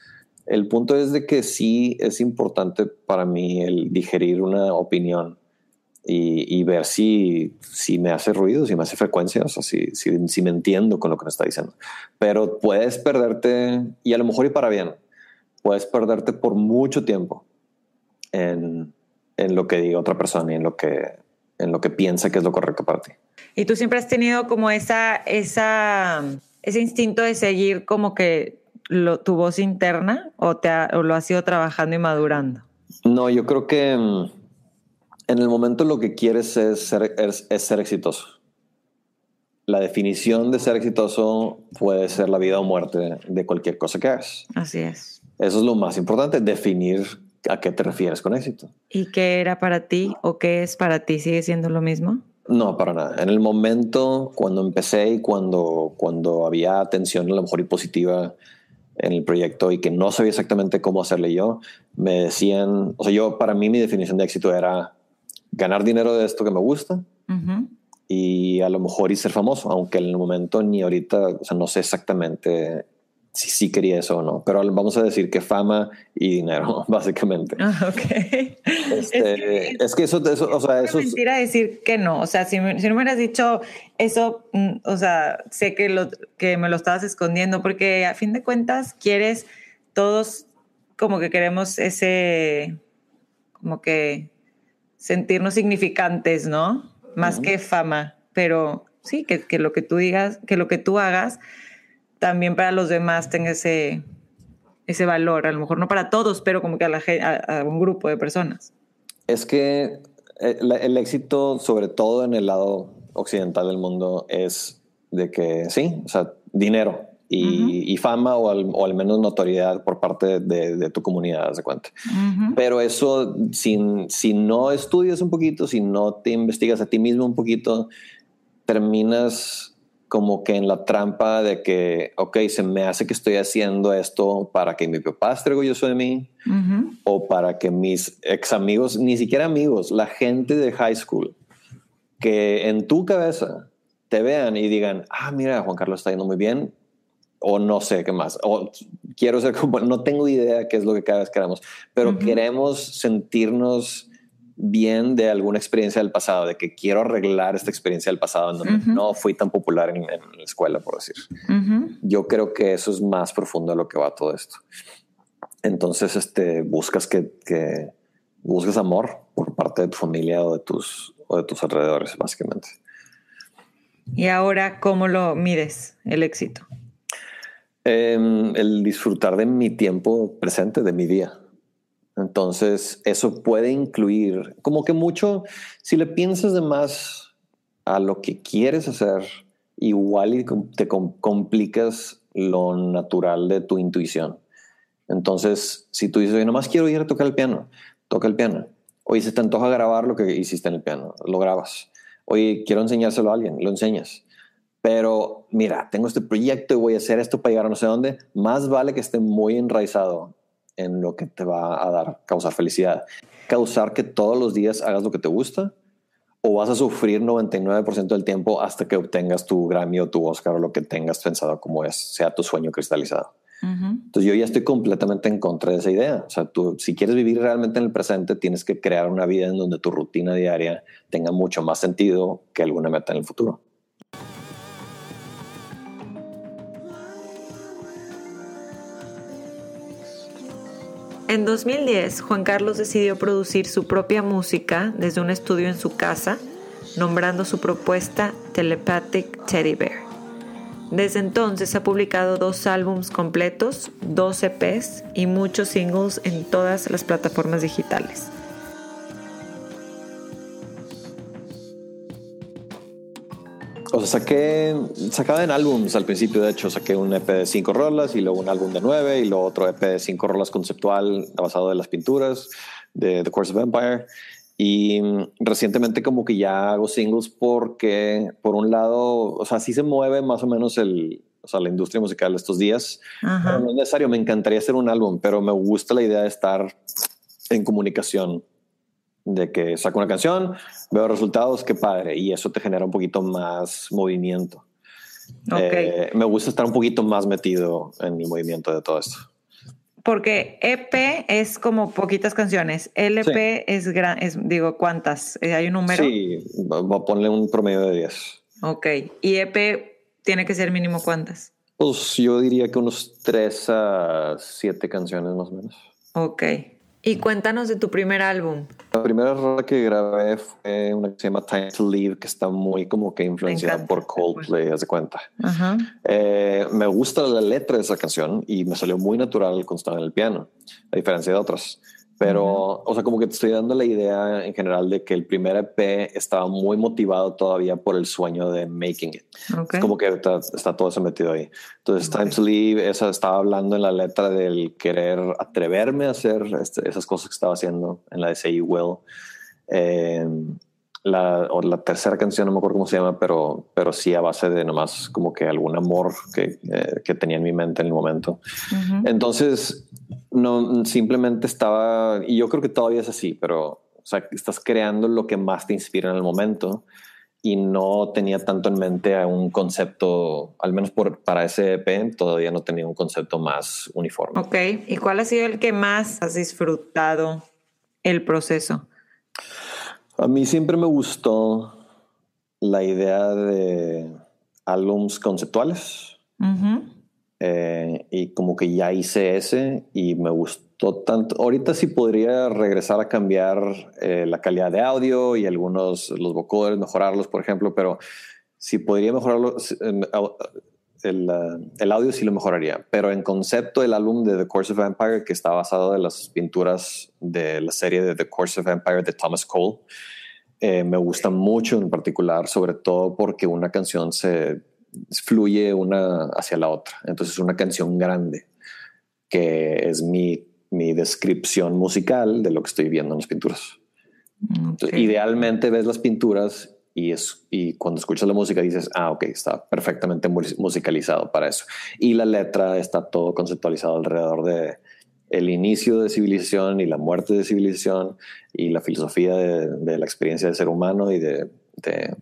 El punto es de que sí es importante para mí el digerir una opinión y, ver si, si me hace ruido, si me hace frecuencia, o sea, si, si, me entiendo con lo que me está diciendo. Pero puedes perderte, y a lo mejor y para bien, puedes perderte por mucho tiempo en, en lo que diga otra persona y en lo que, en lo que piensa que es lo correcto para ti. Y tú siempre has tenido como esa, esa ese instinto de seguir como que lo, tu voz interna o, te o lo has ido trabajando y madurando? No, yo creo que mm, en el momento lo que quieres es ser, es, ser exitoso. La definición de ser exitoso puede ser la vida o muerte de cualquier cosa que hagas. Así es. Eso es lo más importante, definir a qué te refieres con éxito. ¿Y qué era para ti o qué es para ti? ¿Sigue siendo lo mismo? No, para nada. En el momento cuando empecé y cuando, cuando había atención a lo mejor y positiva en el proyecto y que no sabía exactamente cómo hacerle yo, me decían, o sea, yo para mí mi definición de éxito era ganar dinero de esto que me gusta y a lo mejor y ser famoso, aunque en el momento ni ahorita, o sea, no sé exactamente si sí quería eso o no, pero vamos a decir que fama y dinero, básicamente. Ah, ok. Este, es, que, eso, o sea, eso es mentira decir que no. O sea, si, si no me hubieras dicho eso, mm, o sea, sé que, lo, que me lo estabas escondiendo, porque a fin de cuentas quieres todos como que queremos ese, como que sentirnos significantes, ¿no? Más que fama, pero sí, que, que lo que tú digas, que lo que tú hagas también para los demás tenga ese, ese valor. A lo mejor no para todos, pero como que a, la, a, un grupo de personas. Es que eh, el, éxito, sobre todo en el lado occidental del mundo, es de que sí, o sea, dinero y, fama o al, menos notoriedad por parte de, tu comunidad, de cuenta. Pero eso, sin, si no estudias un poquito, si no te investigas a ti mismo un poquito, terminas como que en la trampa de que, ok, se me hace que estoy haciendo esto para que mi papá esté orgulloso de mí o para que mis ex amigos, ni siquiera amigos, la gente de high school, que en tu cabeza te vean y digan, ah, mira, Juan Carlos está yendo muy bien, o no sé qué más, o quiero ser como, no tengo idea qué es lo que cada vez queremos, pero queremos sentirnos bien de alguna experiencia del pasado, de que quiero arreglar esta experiencia del pasado donde no fui tan popular en, la escuela, por decir. Yo creo que eso es más profundo de lo que va todo esto. Entonces, este, buscas que, que busques amor por parte de tu familia o de tus, o de tus alrededores, básicamente. ¿Y ahora cómo lo mides el éxito? Em, el disfrutar de mi tiempo presente, de mi día. Entonces, eso puede incluir como que mucho, si le piensas de más a lo que quieres hacer, igual te complicas lo natural de tu intuición. Entonces, si tú dices, yo nomás quiero ir a tocar el piano, toca el piano. Oye, se te antoja grabar lo que hiciste en el piano, lo grabas. Oye, quiero enseñárselo a alguien, lo enseñas. Pero mira, tengo este proyecto y voy a hacer esto para llegar a no sé dónde. Más vale que esté muy enraizado en lo que te va a dar, causar felicidad. Causar que todos los días hagas lo que te gusta o vas a sufrir 99% del tiempo hasta que obtengas tu Grammy o tu Oscar o lo que tengas pensado como es, sea tu sueño cristalizado. Entonces yo ya estoy completamente en contra de esa idea. O sea, tú, si quieres vivir realmente en el presente, tienes que crear una vida en donde tu rutina diaria tenga mucho más sentido que alguna meta en el futuro. En 2010, Juan Carlos decidió producir su propia música desde un estudio en su casa, nombrando su propuesta Telepathic Teddy Bear. Desde entonces ha publicado dos álbumes completos, dos EPs y muchos singles en todas las plataformas digitales. O sea, saqué, sacaba en álbums al principio, de hecho, saqué un EP de cinco rolas y luego un álbum de nueve y luego otro EP de cinco rolas conceptual basado en las pinturas de The Course of Empire. Y recientemente como que ya hago singles porque, por un lado, o sea, sí se mueve más o menos el, o sea, la industria musical estos días. no es necesario, me encantaría hacer un álbum, pero me gusta la idea de estar en comunicación de que saco una canción, veo resultados, qué padre, y eso te genera un poquito más movimiento. Eh, me gusta estar un poquito más metido en el movimiento de todo esto. Porque EP es como poquitas canciones, LP es gran, es, digo, ¿cuántas? Eh, ¿Hay un número? Sí, voy a ponerle un promedio de 10. Ok, ¿y EP tiene que ser mínimo cuántas? Pues yo diría que unos 3 a 7 canciones más o menos. Ok. Y cuéntanos de tu primer álbum. La primera rola que grabé fue una que se llama Time to Leave, que está muy como que influenciada por Coldplay, haz de cuenta. Eh, me gusta la letra de esa canción y me salió muy natural cuando estaba en el piano, a diferencia de otras. Pero, o sea, como que te estoy dando la idea en general de que el primer EP estaba muy motivado todavía por el sueño de making it. Es como que está, todo eso metido ahí. Entonces, Time to Leave, esa estaba hablando en la letra del querer atreverme a hacer este, esas cosas que estaba haciendo en la de Say You Will. Eh, la, o la tercera canción, no me acuerdo cómo se llama, pero, pero sí a base de nomás como que algún amor que, eh, que tenía en mi mente en el momento. Entonces, no simplemente estaba, y yo creo que todavía es así, pero o sea, estás creando lo que más te inspira en el momento y no tenía tanto en mente a un concepto, al menos por, para ese EP, todavía no tenía un concepto más uniforme. Ok, ¿y cuál ha sido el que más has disfrutado el proceso? A mí siempre me gustó la idea de álbums conceptuales. Eh, y como que ya hice ese y me gustó tanto. Ahorita sí podría regresar a cambiar eh, la calidad de audio y algunos, los vocoders, mejorarlos, por ejemplo, pero si podría mejorarlo, em, el, el, audio sí lo mejoraría. Pero en concepto, el álbum de The Course of Empire, que está basado en las pinturas de la serie de The Course of Empire de Thomas Cole, eh, me gusta mucho en particular, sobre todo porque una canción se fluye una hacia la otra. Entonces es una canción grande que es mi, mi descripción musical de lo que estoy viendo en las pinturas. idealmente ves las pinturas y, es, y cuando escuchas la música dices, ah, ok, está perfectamente musicalizado para eso. Y la letra está todo conceptualizado alrededor de el inicio de civilización y la muerte de civilización y la filosofía de, de la experiencia del ser humano y de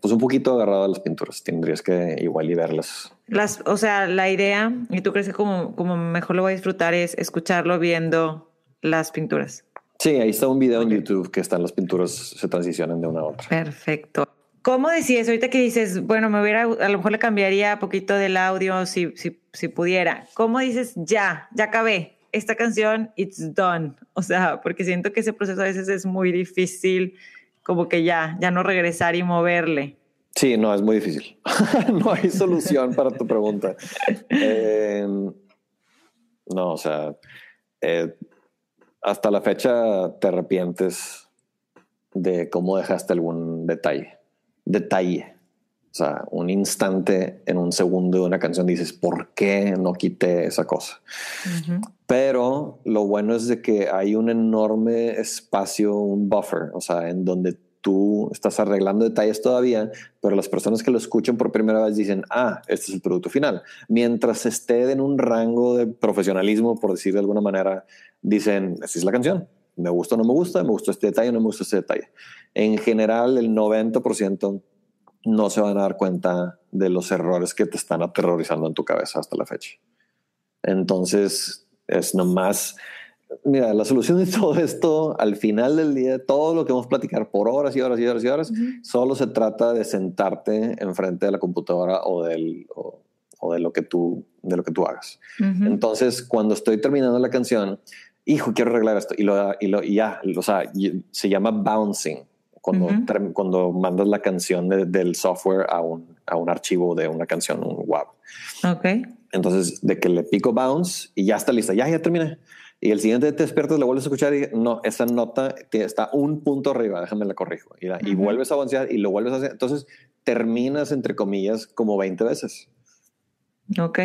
pues un poquito agarrado a las pinturas. Tendrías que igual y verlas. Las, o sea, la idea, y tú crees que como, como mejor lo voy a disfrutar es escucharlo viendo las pinturas. Sí, ahí está un video en YouTube que están las pinturas, se transicionan de una a otra. Perfecto. ¿Cómo decías ahorita que dices, bueno, me hubiera, a lo mejor le cambiaría un poquito del audio si, si, si pudiera? ¿Cómo dices, ya, ya acabé? Esta canción, it's done. O sea, porque siento que ese proceso a veces es muy difícil como que ya, ya no regresar y moverle. Sí, no, es muy difícil. no hay solución para tu pregunta. Eh, no, o sea, eh, hasta la fecha te arrepientes de cómo dejaste algún detalle. Detalle. O sea, un instante en un segundo de una canción dices, ¿por qué no quité esa cosa? Pero lo bueno es de que hay un enorme espacio, un buffer, o sea, en donde tú estás arreglando detalles todavía, pero las personas que lo escuchan por primera vez dicen, ah, este es el producto final. Mientras esté en un rango de profesionalismo, por decir de alguna manera, dicen, esta es la canción. Me gusta o no me gusta, me gusta este detalle o no me gusta este detalle. En general, el 90% no se van a dar cuenta de los errores que te están aterrorizando en tu cabeza hasta la fecha. Entonces, es nomás, mira, la solución de todo esto, al final del día, todo lo que vamos a platicar por horas y horas y horas y horas, solo se trata de sentarte enfrente de la computadora o, del, o, de, lo que tú, de lo que tú hagas. Entonces, cuando estoy terminando la canción, hijo, quiero arreglar esto, y, lo, y, lo, y ya, o sea, se llama bouncing cuando, cuando mandas la canción del software a un, a un archivo de una canción, un WAV. Ok. Entonces, de que le pico bounce y ya está lista, ya, ya terminé. Y el siguiente te despiertas, le vuelves a escuchar y no, esa nota está un punto arriba, déjame la corrijo. Y, y vuelves a avanzar y lo vuelves a hacer. Entonces, terminas, entre comillas, como 20 veces. Ok.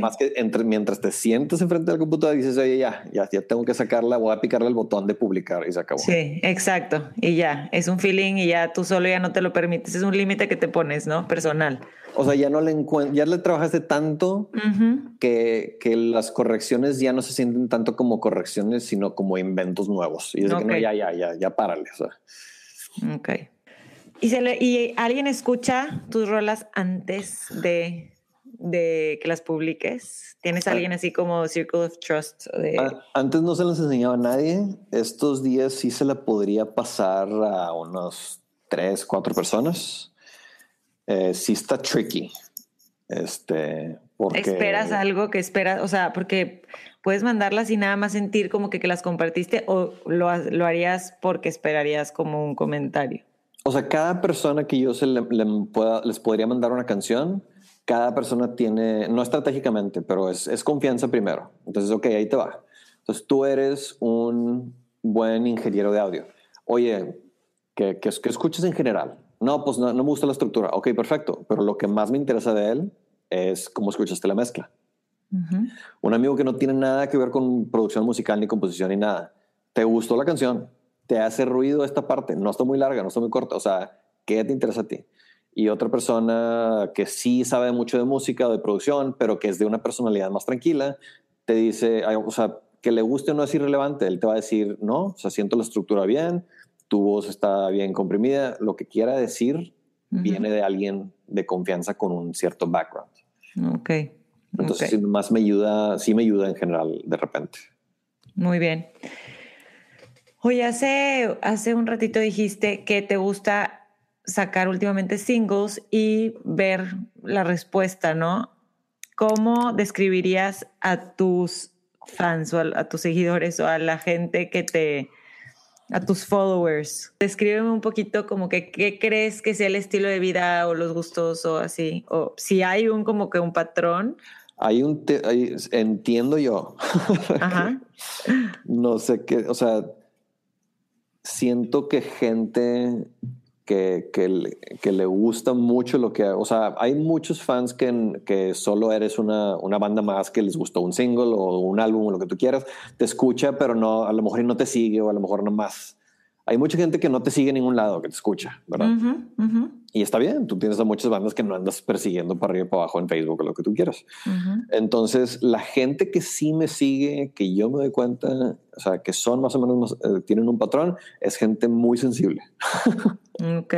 Más que entre, mientras te sientes enfrente del computador dices, oye, ya, ya, ya tengo que sacarla, voy a picarle el botón de publicar y se acabó. Sí, exacto. Y ya, es un feeling y ya tú solo ya no te lo permites. Es un límite que te pones, ¿no? Personal. O sea, ya no le ya le trabajaste tanto que, que, las correcciones ya no se sienten tanto como correcciones, sino como inventos nuevos. Y es que no, ya, ya, ya, ya párale. O sea. Ok. ¿Y, se le, ¿Y alguien escucha tus rolas antes de de que las publiques? ¿Tienes ah. alguien así como Circle of Trust? Ah, antes no se las enseñaba a nadie. Estos días sí se la podría pasar a unos tres, cuatro personas. Eh, sí está tricky. Este, Porque, ¿Esperas algo que esperas? O sea, porque puedes mandarlas y nada más sentir como que, que las compartiste o lo, lo, harías porque esperarías como un comentario. O sea, cada persona que yo se le, le pueda, les podría mandar una canción, cada persona tiene, no estratégicamente, pero es, es confianza primero. Entonces, ok, ahí te va. Entonces, tú eres un buen ingeniero de audio. Oye, ¿qué, qué, qué escuchas en general? No, pues no, no me gusta la estructura. Ok, perfecto. Pero lo que más me interesa de él es cómo escuchaste la mezcla. Uh -huh. Un amigo que no tiene nada que ver con producción musical, ni composición, ni nada. ¿Te gustó la canción? ¿Te hace ruido esta parte? No está muy larga, no está muy corta. O sea, ¿qué te interesa a ti? Y otra persona que sí sabe mucho de música o de producción, pero que es de una personalidad más tranquila, te dice, o sea, que le guste o no es irrelevante. Él te va a decir, no, o sea, siento la estructura bien, tu voz está bien comprimida. Lo que quiera decir uh -huh. viene de alguien de confianza con un cierto background. Ok. Entonces, okay. más me ayuda, sí me ayuda en general de repente. Muy bien. Oye, hace, hace un ratito dijiste que te gusta sacar últimamente singles y ver la respuesta, ¿no? ¿Cómo describirías a tus fans o a, a tus seguidores o a la gente que te, a tus followers. Descríbeme un poquito como que qué crees que sea el estilo de vida o los gustos o así. O si hay un como que un patrón. Hay un, te, hay, entiendo yo. Ajá. no sé qué, o sea, siento que gente que, que, que, le gusta mucho lo que, o sea, hay muchos fans que, que solo eres una, una banda más que les gustó un single o un álbum o lo que tú quieras, te escucha, pero no, a lo mejor no te sigue o a lo mejor no más. Hay mucha gente que no te sigue en ningún lado, que te escucha, ¿verdad? Uh -huh, uh -huh. Y está bien, tú tienes a muchas bandas que no andas persiguiendo para arriba y para abajo en Facebook o lo que tú quieras. Uh -huh. Entonces, la gente que sí me sigue, que yo me doy cuenta, o sea, que son más o menos, eh, tienen un patrón, es gente muy sensible. Ok,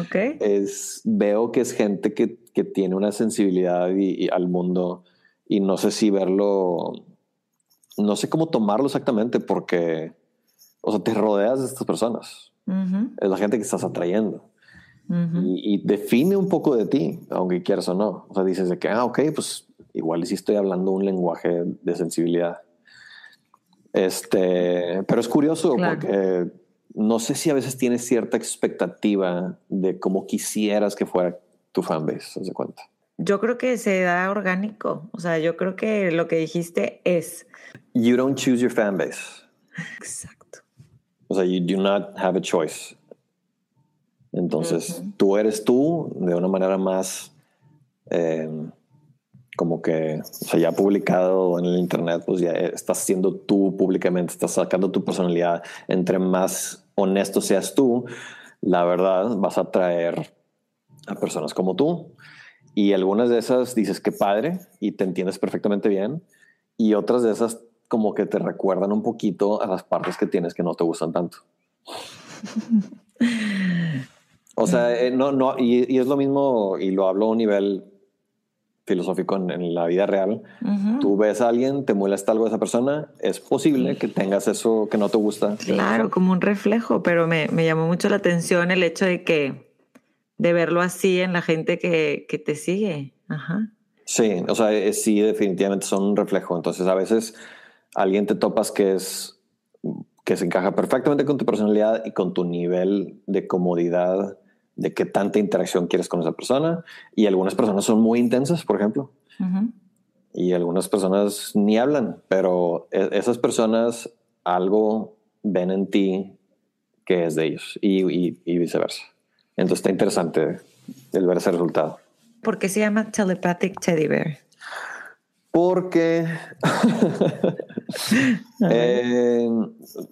ok. Es, veo que es gente que, que tiene una sensibilidad y, y al mundo y no sé si verlo, no sé cómo tomarlo exactamente porque, o sea, te rodeas de estas personas. Uh -huh. Es la gente que estás atrayendo. Uh -huh. y, y, define un poco de ti, aunque quieras o no. O sea, dices de que, ah, ok, pues igual sí estoy hablando un lenguaje de sensibilidad. Este, pero es curioso claro. porque no sé si a veces tienes cierta expectativa de cómo quisieras que fuera tu fanbase, ¿se cuenta? Yo creo que se da orgánico. O sea, yo creo que lo que dijiste es. You don't choose your fanbase. Exacto. O sea, you do not have a choice. Entonces, uh -huh. tú eres tú de una manera más eh, como que, o sea, ya publicado en el internet, pues ya estás siendo tú públicamente, estás sacando tu personalidad. Entre más honesto seas tú, la verdad vas a atraer a personas como tú. Y algunas de esas dices que padre y te entiendes perfectamente bien. Y otras de esas como que te recuerdan un poquito a las partes que tienes que no te gustan tanto. o sea, eh, no, no, y, y, es lo mismo, y lo hablo a un nivel filosófico en, en la vida real. Uh -huh. Tú ves a alguien, te molesta algo de esa persona, es posible que tengas eso que no te gusta. Claro, como un reflejo, pero me, me llamó mucho la atención el hecho de que de verlo así en la gente que, que te sigue. Ajá. Sí, o sea, es, sí, definitivamente son un reflejo. Entonces, a veces alguien te topas que es que se encaja perfectamente con tu personalidad y con tu nivel de comodidad de qué tanta interacción quieres con esa persona. Y algunas personas son muy intensas, por ejemplo. Uh -huh. Y algunas personas ni hablan, pero e, esas personas algo ven en ti que es de ellos y, y, y viceversa. Entonces está interesante el ver ese resultado. ¿Por qué se llama Telepathic Teddy Bear? Porque eh,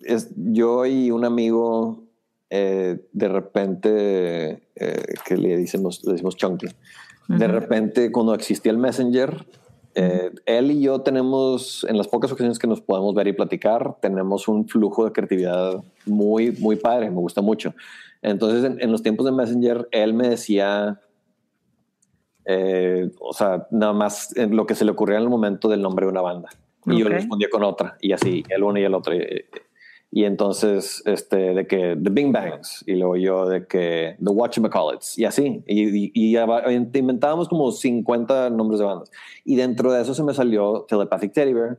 es, yo y un amigo eh, de repente eh, que le decimos, le decimos Chunky, uh -huh. de repente cuando existía el Messenger, eh, él y yo tenemos, en las pocas ocasiones que nos podemos ver y platicar, tenemos un flujo de creatividad muy, muy padre, me gusta mucho. Entonces, en, en los tiempos de Messenger, él me decía, eh, o sea, nada más lo que se le ocurría en el momento del nombre de una banda. Y okay. yo le respondía con otra, y así, el uno y el otro. Y entonces, este, de que The Bing Bangs, y luego yo de que The Whatchamacallits, y así. Y, y, y, inventábamos como 50 nombres de bandas. Y dentro de eso se me salió Telepathic Teddy Bear.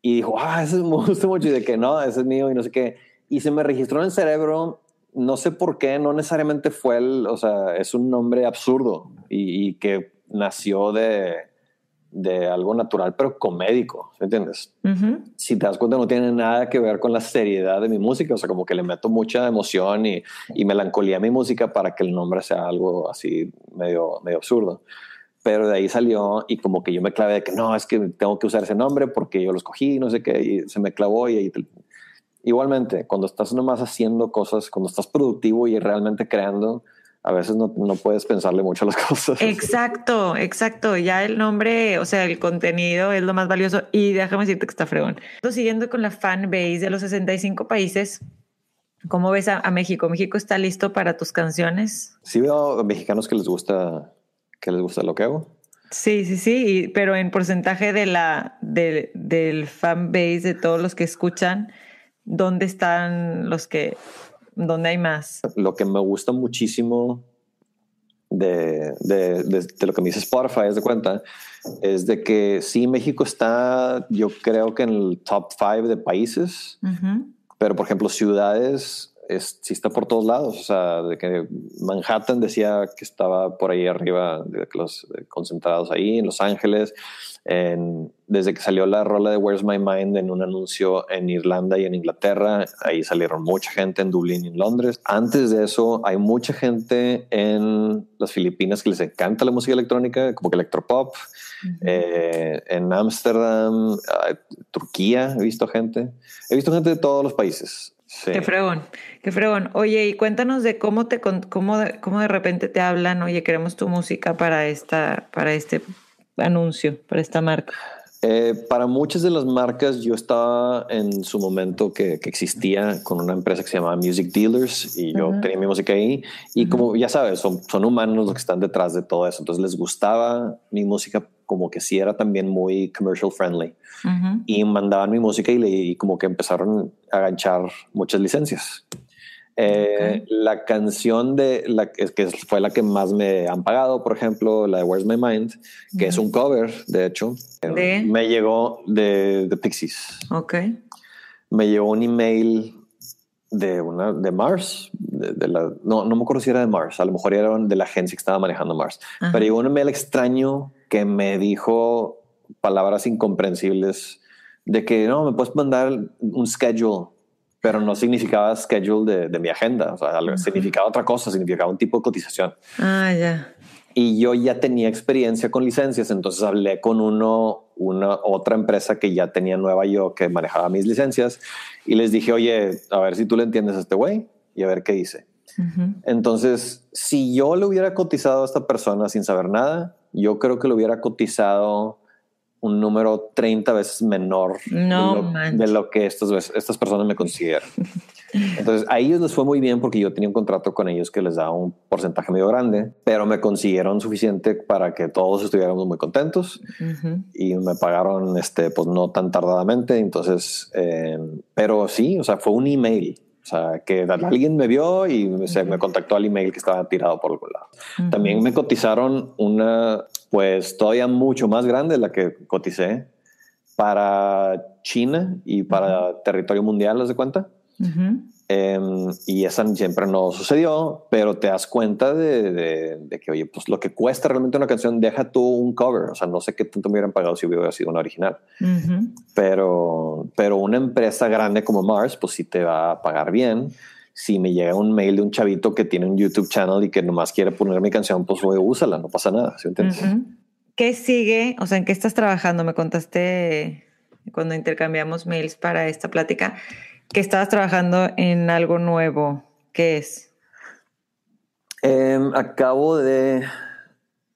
Y dijo, ah, ese me gusta mucho. Y de que no, ese es mío y no sé qué. Y se me registró en el cerebro. No sé por qué, no necesariamente fue el, o sea, es un nombre absurdo y, y que nació de, de algo natural, pero comédico, ¿entiendes? Si te das cuenta, no tiene nada que ver con la seriedad de mi música, o sea, como que le meto mucha emoción y, y melancolía a mi música para que el nombre sea algo así medio, medio absurdo. Pero de ahí salió y como que yo me clavé de que no, es que tengo que usar ese nombre porque yo lo escogí, no sé qué, y se me clavó y ahí Igualmente, cuando estás nomás haciendo cosas, cuando estás productivo y realmente creando, a veces no, no, puedes pensarle mucho a las cosas. Exacto, exacto. Ya el nombre, o sea, el contenido es lo más valioso y déjame decirte que está fregón. Siguiendo con la fan base de los 65 países, ¿cómo ves a, México? ¿México está listo para tus canciones? Sí veo a mexicanos que les gusta, que les gusta lo que hago. Sí, sí, sí, pero en porcentaje de la, de, del fan base de todos los que escuchan, ¿dónde están los que ¿Dónde hay más? Lo que me gusta muchísimo de, de, de, lo que me dice Spotify, es de cuenta, es de que sí, México está, yo creo que en el top five de países, pero por ejemplo, ciudades es, sí está por todos lados. O sea, de que Manhattan decía que estaba por ahí arriba, de los concentrados ahí, en Los Ángeles. En, desde que salió la rola de Where's My Mind en un anuncio en Irlanda y en Inglaterra, ahí salieron mucha gente en Dublín y en Londres. Antes de eso, hay mucha gente en las Filipinas que les encanta la música electrónica, como que electropop. eh, en Ámsterdam, Turquía, he visto gente. He visto gente de todos los países. Qué fregón, qué fregón. Oye, y cuéntanos de cómo te cómo de, cómo de repente te hablan, oye, queremos tu música para esta, para este anuncio, para esta marca. Eh, para muchas de las marcas yo estaba en su momento que, que, existía con una empresa que se llamaba Music Dealers y yo tenía mi música ahí. Y como ya sabes, son, son humanos los que están detrás de todo eso, entonces les gustaba mi música como que sí era también muy commercial friendly. Y mandaban mi música y, le, y, como que empezaron a ganchar muchas licencias. Eh, La canción de la que fue la que más me han pagado, por ejemplo, la de Where's My Mind, que es un cover, de hecho, ¿De? me llegó de, de Pixies. Ok. Me llegó un email de una de Mars, de, la, no, no me acuerdo si era de Mars, a lo mejor era de la agencia que estaba manejando Mars, pero llegó un email extraño que me dijo palabras incomprensibles de que no, me puedes mandar un schedule, pero no significaba schedule de, de mi agenda, o sea, significaba otra cosa, significaba un tipo de cotización. Ah, ya. Y yo ya tenía experiencia con licencias, entonces hablé con uno, una otra empresa que ya tenía nueva yo que manejaba mis licencias y les dije, oye, a ver si tú le entiendes a este güey y a ver qué dice. Entonces, si yo le hubiera cotizado a esta persona sin saber nada, yo creo que le hubiera cotizado un número 30 veces menor no, de, lo, de, lo, que estas, estas personas me consideran. Entonces a ellos les fue muy bien porque yo tenía un contrato con ellos que les daba un porcentaje medio grande, pero me consiguieron suficiente para que todos estuviéramos muy contentos uh -huh. y me pagaron este, pues no tan tardadamente. Entonces, eh, pero sí, o sea, fue un email. O sea, que alguien me vio y se me contactó al email que estaba tirado por algún lado. Uh -huh. También me cotizaron una, pues todavía mucho más grande la que coticé para China y para uh -huh. territorio mundial, ¿las de cuenta? Uh -huh. eh, y esa siempre no sucedió, pero te das cuenta de, de, de, que, oye, pues lo que cuesta realmente una canción, deja tú un cover. O sea, no sé qué tanto me hubieran pagado si hubiera sido una original. Uh -huh. pero, pero una empresa grande como Mars, pues sí te va a pagar bien. Si me llega un mail de un chavito que tiene un YouTube channel y que nomás quiere poner mi canción, pues oye, úsala, no pasa nada. ¿sí entiendes? Uh -huh. ¿Qué sigue? O sea, ¿en qué estás trabajando? Me contaste cuando intercambiamos mails para esta plática que estabas trabajando en algo nuevo. ¿Qué es? Eh, acabo de...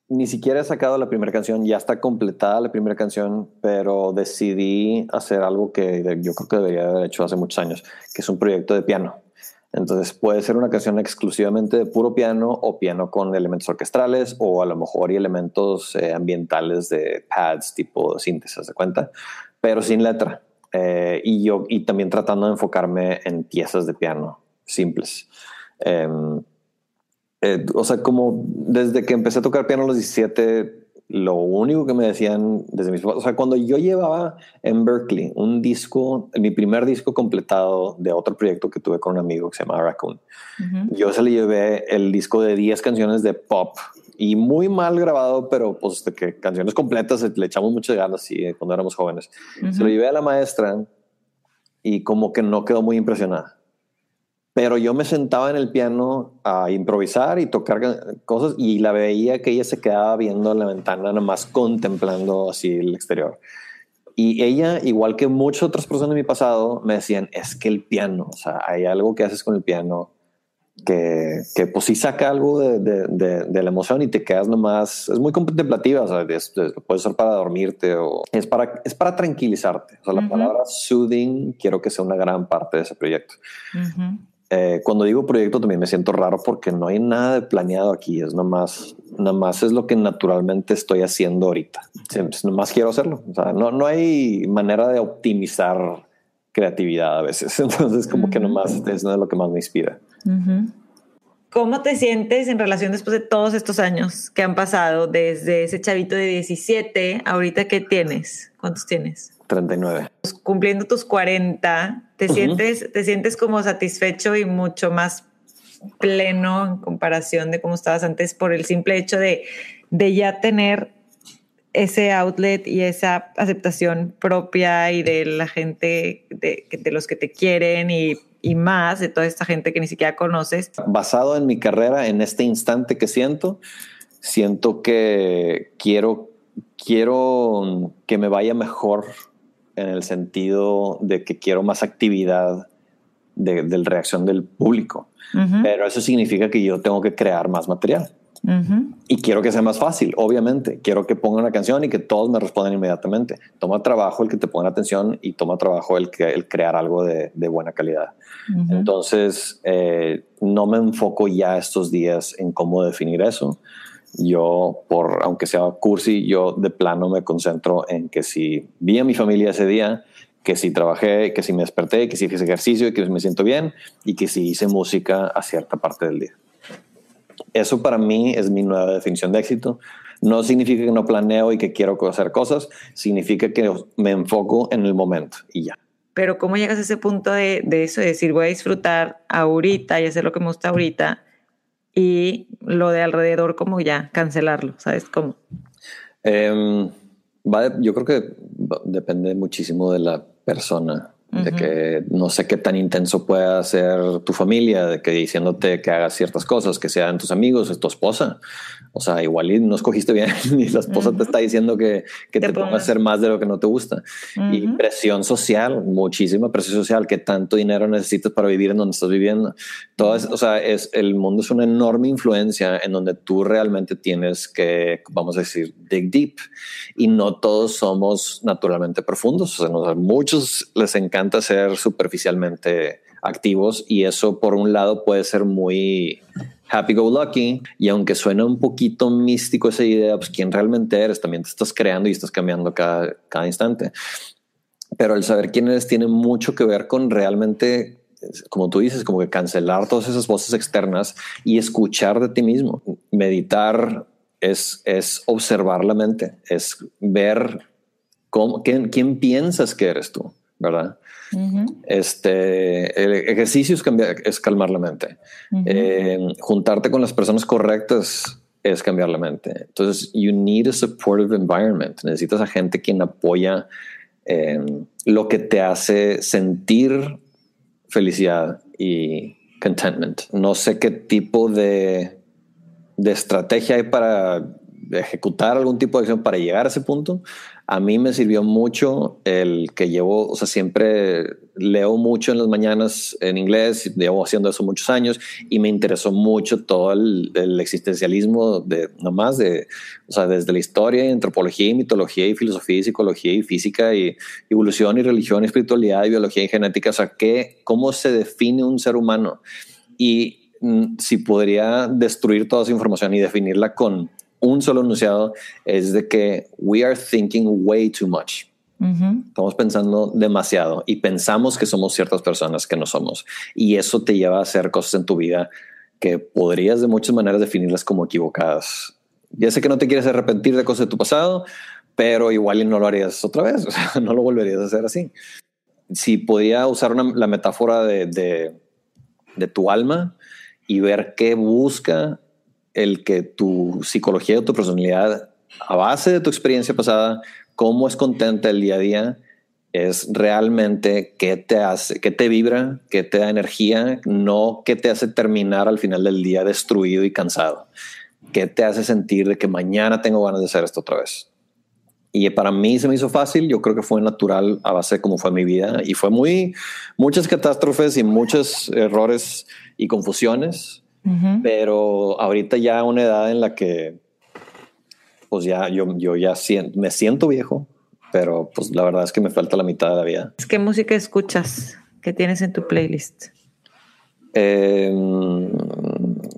Ni siquiera he sacado la primera canción, ya está completada la primera canción, pero decidí hacer algo que yo creo que debería haber hecho hace muchos años, que es un proyecto de piano. Entonces puede ser una canción exclusivamente de puro piano o piano con elementos orquestrales o a lo mejor y elementos eh, ambientales de pads tipo síntesis de cuenta, pero sin letra. Eh, y yo, y también tratando de enfocarme en piezas de piano simples. Em, eh, o sea, como desde que empecé a tocar piano a los 17, lo único que me decían desde mis o sea, cuando yo llevaba en Berkeley un disco, mi primer disco completado de otro proyecto que tuve con un amigo que se llama Raccoon, yo se le llevé el disco de 10 canciones de pop y muy mal grabado, pero pues de que canciones completas le echamos muchas ganas sí, cuando éramos jóvenes. Se lo llevé a la maestra y como que no quedó muy impresionada pero yo me sentaba en el piano a improvisar y tocar cosas y la veía que ella se quedaba viendo la ventana nada más contemplando así el exterior. Y ella, igual que muchas otras personas de mi pasado, me decían, es que el piano, o sea, hay algo que haces con el piano que, que pues sí saca algo de, de, de, la emoción y te quedas nomás, es muy contemplativa, o sea, puede ser para dormirte o es para, es para tranquilizarte. O sea, la palabra soothing quiero que sea una gran parte de ese proyecto. Eh, cuando digo proyecto también me siento raro porque no hay nada de planeado aquí, es nada más, nada más es lo que naturalmente estoy haciendo ahorita. Nada más quiero hacerlo. O sea, no, no hay manera de optimizar creatividad a veces. Entonces, como que nomás es lo que más me inspira. ¿Cómo te sientes en relación después de todos estos años que han pasado desde ese chavito de 17 ahorita que tienes? ¿Cuántos tienes? 39. Pues, cumpliendo tus 40, ¿te, sientes, ¿te sientes como satisfecho y mucho más pleno en comparación de cómo estabas antes por el simple hecho de, de ya tener ese outlet y esa aceptación propia y de la gente, de, de los que te quieren y, y, más, de toda esta gente que ni siquiera conoces. Basado en mi carrera, en este instante que siento, siento que quiero, quiero que me vaya mejor en el sentido de que quiero más actividad de, la reacción del público. Pero eso significa que yo tengo que crear más material. Y quiero que sea más fácil, obviamente. Quiero que ponga una canción y que todos me respondan inmediatamente. Toma trabajo el que te ponga atención y toma trabajo el, que, el crear algo de, buena calidad. Entonces, eh, no me enfoco ya estos días en cómo definir eso yo, por aunque sea cursi, yo de plano me concentro en que si vi a mi familia ese día, que si trabajé, que si me desperté, que si hice ejercicio que me siento bien y que si hice música a cierta parte del día. Eso para mí es mi nueva definición de éxito. No significa que no planeo y que quiero hacer cosas, significa que me enfoco en el momento y ya. Pero ¿cómo llegas a ese punto de, de eso, de decir voy a disfrutar ahorita y hacer lo que me gusta ahorita? y lo de alrededor como ya cancelarlo, ¿sabes cómo? Em, yo creo que depende muchísimo de la persona de que no sé qué tan intenso pueda ser tu familia, de que diciéndote que hagas ciertas cosas, que sean tus amigos, tu esposa. O sea, igual y no escogiste bien y la esposa te está diciendo que, que te, pongas a hacer más de lo que no te gusta. Y presión social, muchísima presión social, que tanto dinero necesitas para vivir en donde estás viviendo. Todo o sea, es, el mundo es una enorme influencia en donde tú realmente tienes que, vamos a decir, dig deep. Y no todos somos naturalmente profundos. O sea, a muchos les encanta ser superficialmente activos y eso por un lado puede ser muy happy go lucky y aunque suena un poquito místico esa idea, pues quién realmente eres, también te estás creando y estás cambiando cada, cada instante. Pero el saber quién eres tiene mucho que ver con realmente como tú dices, como que cancelar todas esas voces externas y escuchar de ti mismo. Meditar es, es observar la mente, es ver cómo, quién, quién piensas que eres tú, ¿verdad? Este, el ejercicio es, cambiar, es calmar la mente. Eh, juntarte con las personas correctas es cambiar la mente. Entonces, you need a supportive environment. Necesitas a gente quien apoya eh, lo que te hace sentir felicidad y contentment. No sé qué tipo de, de estrategia hay para ejecutar algún tipo de acción para llegar a ese punto, a mí me sirvió mucho el que llevo, o sea, siempre leo mucho en las mañanas en inglés, llevo haciendo eso muchos años y me interesó mucho todo el, existencialismo de nomás de, o sea, desde la historia y antropología y mitología y filosofía y psicología y física y evolución y religión y espiritualidad y biología y genética, o sea, ¿qué, cómo se define un ser humano y mm, si podría destruir toda esa información y definirla con un solo enunciado es de que we are thinking way too much. Estamos pensando demasiado y pensamos que somos ciertas personas que no somos. Y eso te lleva a hacer cosas en tu vida que podrías de muchas maneras definirlas como equivocadas. Ya sé que no te quieres arrepentir de cosas de tu pasado, pero igual no lo harías otra vez, o sea, no lo volverías a hacer así. Si podía usar la metáfora de, de, de tu alma y ver qué busca el que tu psicología o tu personalidad, a base de tu experiencia pasada, cómo es contenta el día a día, es realmente qué te hace, qué te vibra, qué te da energía, no qué te hace terminar al final del día destruido y cansado, qué te hace sentir de que mañana tengo ganas de hacer esto otra vez. Y para mí se me hizo fácil, yo creo que fue natural a base de cómo fue mi vida y fue muy, muchas catástrofes y muchos errores y confusiones, pero ahorita ya una edad en la que pues ya yo, yo ya me siento viejo, pero pues la verdad es que me falta la mitad de la vida. ¿Qué música escuchas? ¿Qué tienes en tu playlist? Em,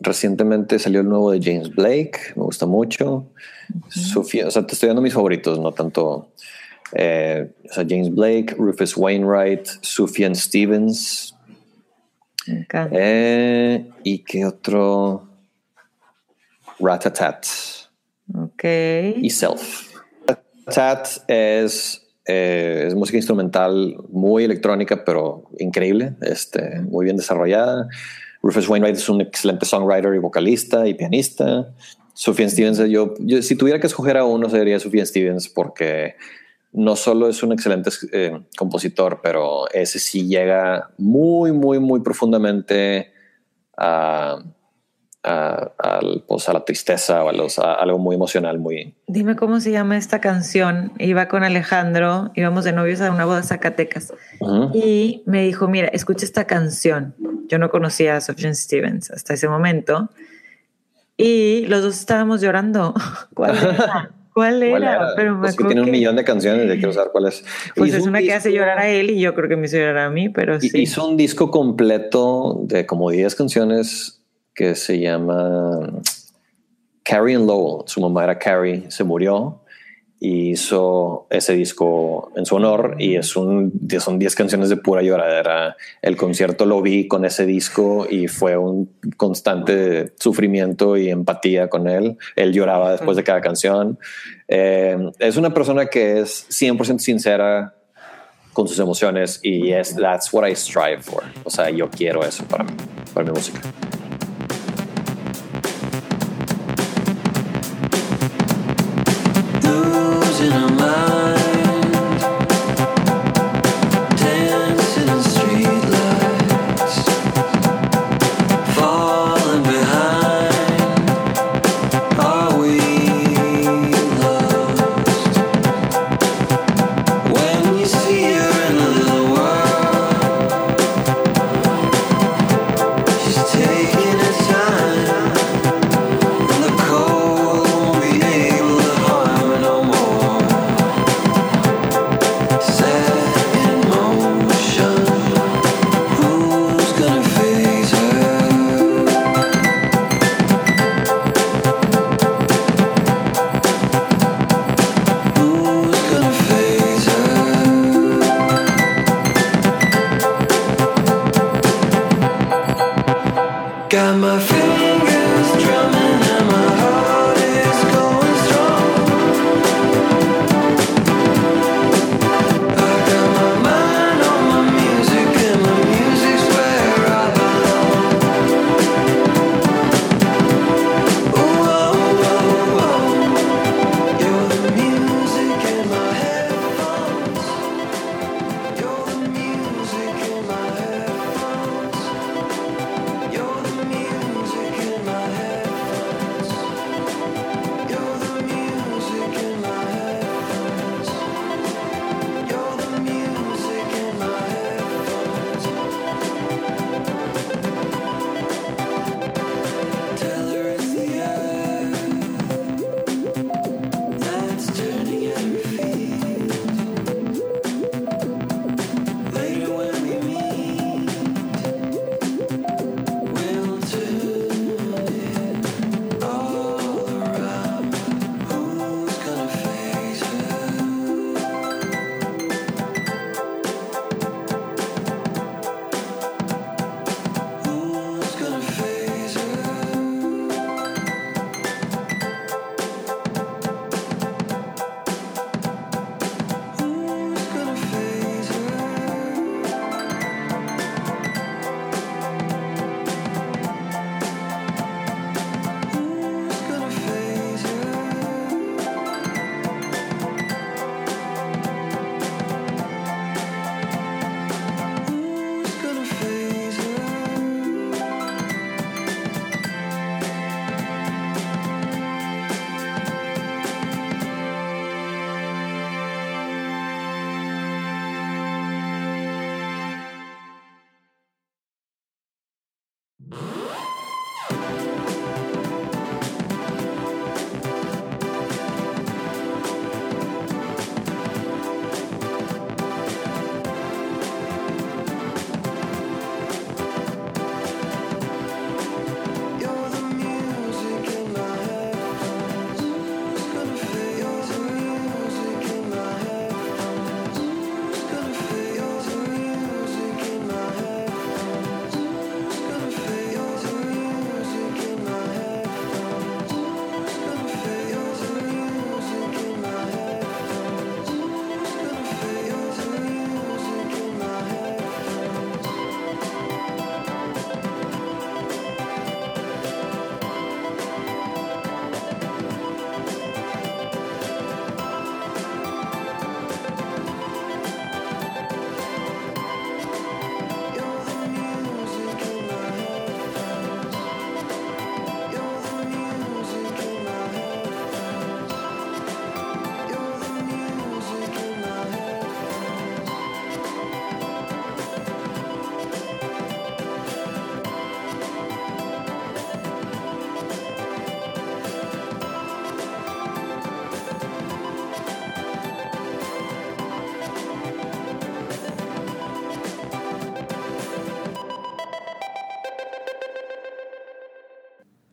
recientemente salió el nuevo de James Blake, me gusta mucho. Sofía, o sea, te estoy dando mis favoritos, no tanto. Eh, o sea, James Blake, Rufus Wainwright, Sufjan Stevens. Eh, ¿Y qué otro? Ratatat. Ok. Y Self. Ratatat es, eh, es música instrumental muy electrónica, pero increíble, este, muy bien desarrollada. Rufus Wainwright es un excelente songwriter y vocalista y pianista. Sufjan Stevens, yo, yo, si tuviera que escoger a uno, sería Sufjan Stevens porque no solo es un excelente eh, compositor, pero ese sí llega muy, muy, muy profundamente a, a, pues, a la tristeza o a, algo muy emocional, muy... Dime cómo se llama esta canción. Iba con Alejandro, íbamos de novios a una boda Zacatecas y me dijo, mira, escucha esta canción. Yo no conocía a Sufjan Stevens hasta ese momento y los dos estábamos llorando. ¿Cuál era? ¿Cuál era? Pero me pues que tiene un millón de canciones, de quiero saber cuál es. Pues es una que hace llorar a él y yo creo que me hizo llorar a mí, pero sí. Hizo un disco completo de como 10 canciones que se llama Carrie and Lowell. Su mamá era Carrie, se murió hizo ese disco en su honor y es un, son 10 canciones de pura lloradera. El concierto lo vi con ese disco y fue un constante sufrimiento y empatía con él. Él lloraba después de cada canción. Eh, es una persona que es 100% sincera con sus emociones y es that's what I strive for. O sea, yo quiero eso para para mi música.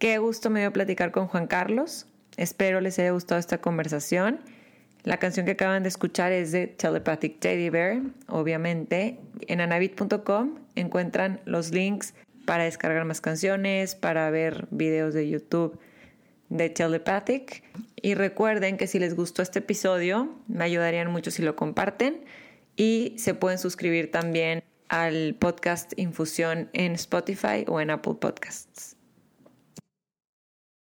Qué gusto me dio platicar con Juan Carlos. Espero les haya gustado esta conversación. La canción que acaban de escuchar es de Telepathic Teddy Bear. Obviamente, en anabit.com encuentran los links para descargar más canciones, para ver videos de YouTube de Telepathic. Y recuerden que si les gustó este episodio, me ayudarían mucho si lo comparten. Y se pueden suscribir también al podcast Infusión en Spotify o en Apple Podcasts.